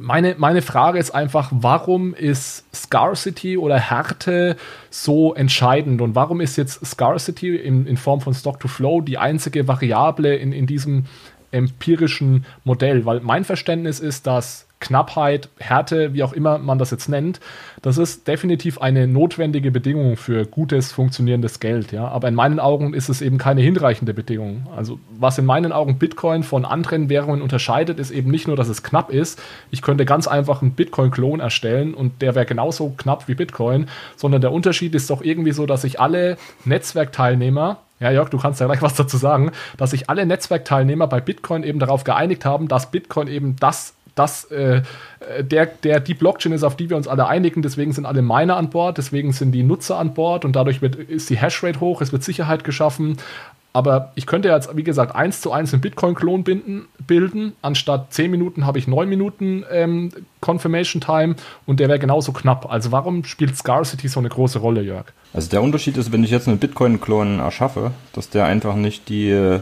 meine, meine Frage ist einfach, warum ist Scarcity oder Härte so entscheidend und warum ist jetzt Scarcity in, in Form von Stock-to-Flow die einzige Variable in, in diesem empirischen Modell? Weil mein Verständnis ist, dass Knappheit, Härte, wie auch immer man das jetzt nennt, das ist definitiv eine notwendige Bedingung für gutes, funktionierendes Geld. Ja? Aber in meinen Augen ist es eben keine hinreichende Bedingung. Also was in meinen Augen Bitcoin von anderen Währungen unterscheidet, ist eben nicht nur, dass es knapp ist. Ich könnte ganz einfach einen Bitcoin-Klon erstellen und der wäre genauso knapp wie Bitcoin, sondern der Unterschied ist doch irgendwie so, dass sich alle Netzwerkteilnehmer ja, Jörg, du kannst ja gleich was dazu sagen, dass sich alle Netzwerkteilnehmer bei Bitcoin eben darauf geeinigt haben, dass Bitcoin eben das das, äh, der, der, die Blockchain ist, auf die wir uns alle einigen. Deswegen sind alle Miner an Bord, deswegen sind die Nutzer an Bord und dadurch wird, ist die Hashrate hoch, es wird Sicherheit geschaffen. Aber ich könnte jetzt, wie gesagt, eins zu eins einen Bitcoin-Klon bilden. Anstatt 10 Minuten habe ich 9 Minuten ähm, Confirmation Time und der wäre genauso knapp. Also warum spielt Scarcity so eine große Rolle, Jörg? Also der Unterschied ist, wenn ich jetzt einen Bitcoin-Klon erschaffe, dass der einfach nicht die äh,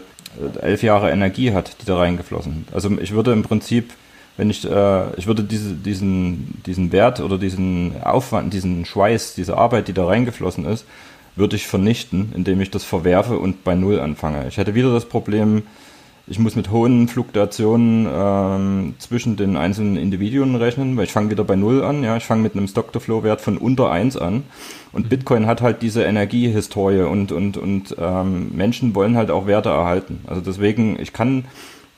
elf Jahre Energie hat, die da reingeflossen. Also ich würde im Prinzip wenn ich, äh, ich würde diese, diesen, diesen Wert oder diesen Aufwand, diesen Schweiß, diese Arbeit, die da reingeflossen ist, würde ich vernichten, indem ich das verwerfe und bei Null anfange. Ich hätte wieder das Problem, ich muss mit hohen Fluktuationen ähm, zwischen den einzelnen Individuen rechnen, weil ich fange wieder bei Null an. Ja, ich fange mit einem Stock-to-Flow-Wert von unter eins an. Und mhm. Bitcoin hat halt diese Energiehistorie und, und, und ähm, Menschen wollen halt auch Werte erhalten. Also deswegen, ich kann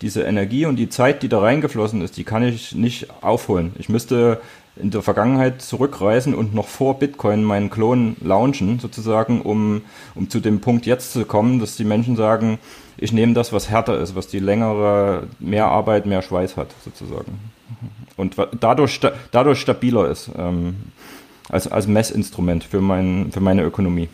diese Energie und die Zeit, die da reingeflossen ist, die kann ich nicht aufholen. Ich müsste in der Vergangenheit zurückreisen und noch vor Bitcoin meinen Klon launchen, sozusagen, um, um zu dem Punkt jetzt zu kommen, dass die Menschen sagen, ich nehme das, was härter ist, was die längere, mehr Arbeit, mehr Schweiß hat, sozusagen. Und dadurch, dadurch stabiler ist ähm, als, als Messinstrument für, mein, für meine Ökonomie.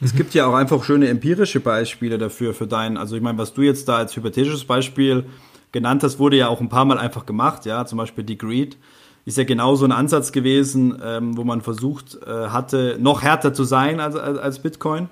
Es gibt ja auch einfach schöne empirische Beispiele dafür, für deinen, also ich meine, was du jetzt da als hypothetisches Beispiel genannt hast, wurde ja auch ein paar Mal einfach gemacht, ja, zum Beispiel die Greed ist ja genau so ein Ansatz gewesen, ähm, wo man versucht äh, hatte, noch härter zu sein als, als, als Bitcoin.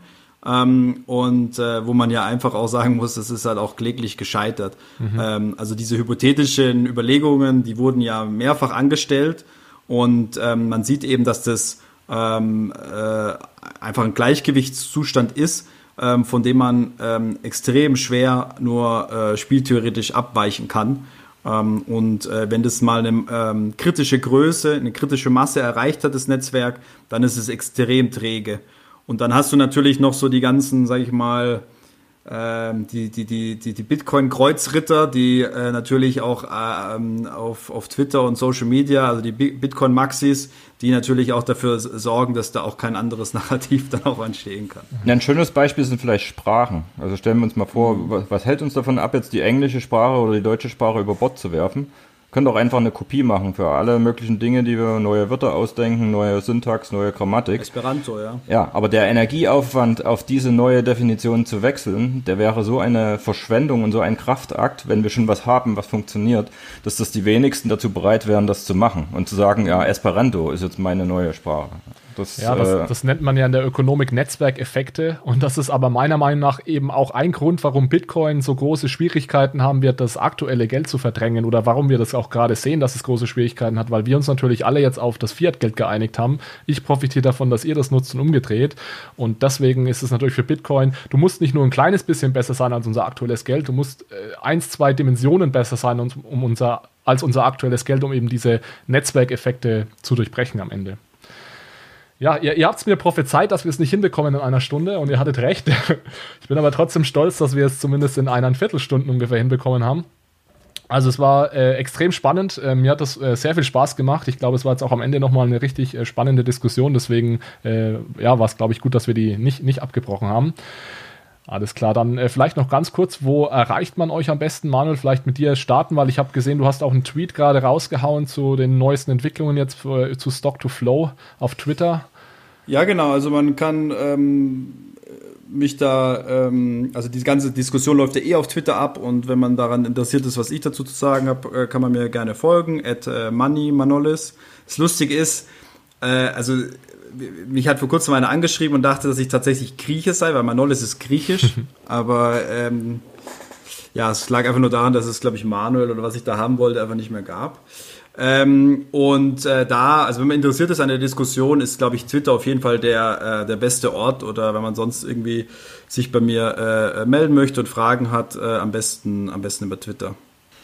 Ähm, und äh, wo man ja einfach auch sagen muss, es ist halt auch kläglich gescheitert. Mhm. Ähm, also diese hypothetischen Überlegungen, die wurden ja mehrfach angestellt und ähm, man sieht eben, dass das ähm, äh, einfach ein Gleichgewichtszustand ist, ähm, von dem man ähm, extrem schwer nur äh, spieltheoretisch abweichen kann. Ähm, und äh, wenn das mal eine ähm, kritische Größe, eine kritische Masse erreicht hat, das Netzwerk, dann ist es extrem träge. Und dann hast du natürlich noch so die ganzen, sag ich mal, die, die, die, die, die Bitcoin-Kreuzritter, die äh, natürlich auch äh, ähm, auf, auf Twitter und Social Media, also die Bitcoin-Maxis, die natürlich auch dafür sorgen, dass da auch kein anderes (laughs) Narrativ dann auch entstehen kann. Ein schönes Beispiel sind vielleicht Sprachen. Also stellen wir uns mal vor, was, was hält uns davon ab, jetzt die englische Sprache oder die deutsche Sprache über Bord zu werfen? Können auch einfach eine Kopie machen für alle möglichen Dinge, die wir neue Wörter ausdenken, neue Syntax, neue Grammatik. Esperanto, ja. Ja, aber der Energieaufwand auf diese neue Definition zu wechseln, der wäre so eine Verschwendung und so ein Kraftakt, wenn wir schon was haben, was funktioniert, dass das die wenigsten dazu bereit wären, das zu machen und zu sagen, ja, Esperanto ist jetzt meine neue Sprache. Das, ja, das, äh, das, nennt man ja in der Ökonomik Netzwerkeffekte. Und das ist aber meiner Meinung nach eben auch ein Grund, warum Bitcoin so große Schwierigkeiten haben wird, das aktuelle Geld zu verdrängen oder warum wir das auch gerade sehen, dass es große Schwierigkeiten hat, weil wir uns natürlich alle jetzt auf das Fiat-Geld geeinigt haben. Ich profitiere davon, dass ihr das nutzt und umgedreht. Und deswegen ist es natürlich für Bitcoin, du musst nicht nur ein kleines bisschen besser sein als unser aktuelles Geld, du musst äh, eins, zwei Dimensionen besser sein, um unser, als unser aktuelles Geld, um eben diese Netzwerkeffekte zu durchbrechen am Ende. Ja, ihr, ihr habt es mir prophezeit, dass wir es nicht hinbekommen in einer Stunde und ihr hattet recht. (laughs) ich bin aber trotzdem stolz, dass wir es zumindest in einer Viertelstunde ungefähr hinbekommen haben. Also es war äh, extrem spannend. Äh, mir hat das äh, sehr viel Spaß gemacht. Ich glaube, es war jetzt auch am Ende nochmal eine richtig äh, spannende Diskussion. Deswegen äh, ja, war es, glaube ich, gut, dass wir die nicht, nicht abgebrochen haben. Alles klar, dann äh, vielleicht noch ganz kurz, wo erreicht man euch am besten? Manuel, vielleicht mit dir starten, weil ich habe gesehen, du hast auch einen Tweet gerade rausgehauen zu den neuesten Entwicklungen jetzt für, zu Stock to Flow auf Twitter. Ja, genau. Also man kann ähm, mich da, ähm, also die ganze Diskussion läuft ja eh auf Twitter ab und wenn man daran interessiert ist, was ich dazu zu sagen habe, äh, kann man mir gerne folgen, at äh, Money Manolis. Das Lustige ist, äh, also mich hat vor kurzem einer angeschrieben und dachte, dass ich tatsächlich Grieche sei, weil Manolis ist griechisch, (laughs) aber ähm, ja, es lag einfach nur daran, dass es, glaube ich, Manuel oder was ich da haben wollte, einfach nicht mehr gab. Ähm, und äh, da, also wenn man interessiert ist an der Diskussion, ist, glaube ich, Twitter auf jeden Fall der, äh, der beste Ort oder wenn man sonst irgendwie sich bei mir äh, melden möchte und Fragen hat, äh, am, besten, am besten über Twitter.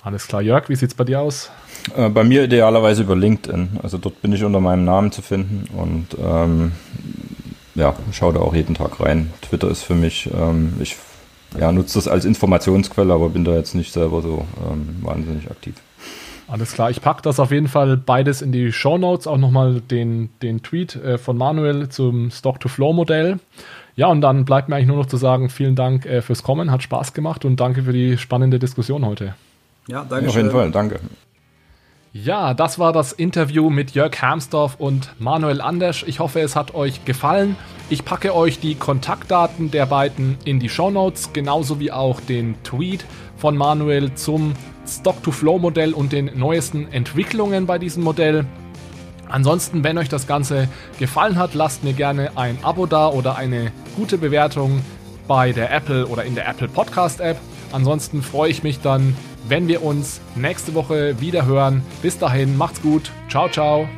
Alles klar, Jörg, wie sieht's bei dir aus? Äh, bei mir idealerweise über LinkedIn. Also dort bin ich unter meinem Namen zu finden und ähm, ja, schaue da auch jeden Tag rein. Twitter ist für mich, ähm, ich ja, nutze das als Informationsquelle, aber bin da jetzt nicht selber so ähm, wahnsinnig aktiv. Alles klar, ich packe das auf jeden Fall beides in die Show Notes, auch nochmal den, den Tweet äh, von Manuel zum Stock-to-Flow-Modell. Ja, und dann bleibt mir eigentlich nur noch zu sagen, vielen Dank äh, fürs Kommen, hat Spaß gemacht und danke für die spannende Diskussion heute. Ja, danke. Auf jeden Fall, danke. Ja, das war das Interview mit Jörg Hermsdorf und Manuel Andersch. Ich hoffe, es hat euch gefallen. Ich packe euch die Kontaktdaten der beiden in die Show Notes, genauso wie auch den Tweet von Manuel zum Stock-to-Flow-Modell und den neuesten Entwicklungen bei diesem Modell. Ansonsten, wenn euch das Ganze gefallen hat, lasst mir gerne ein Abo da oder eine gute Bewertung bei der Apple oder in der Apple Podcast App. Ansonsten freue ich mich dann, wenn wir uns nächste Woche wieder hören. Bis dahin, macht's gut. Ciao, ciao.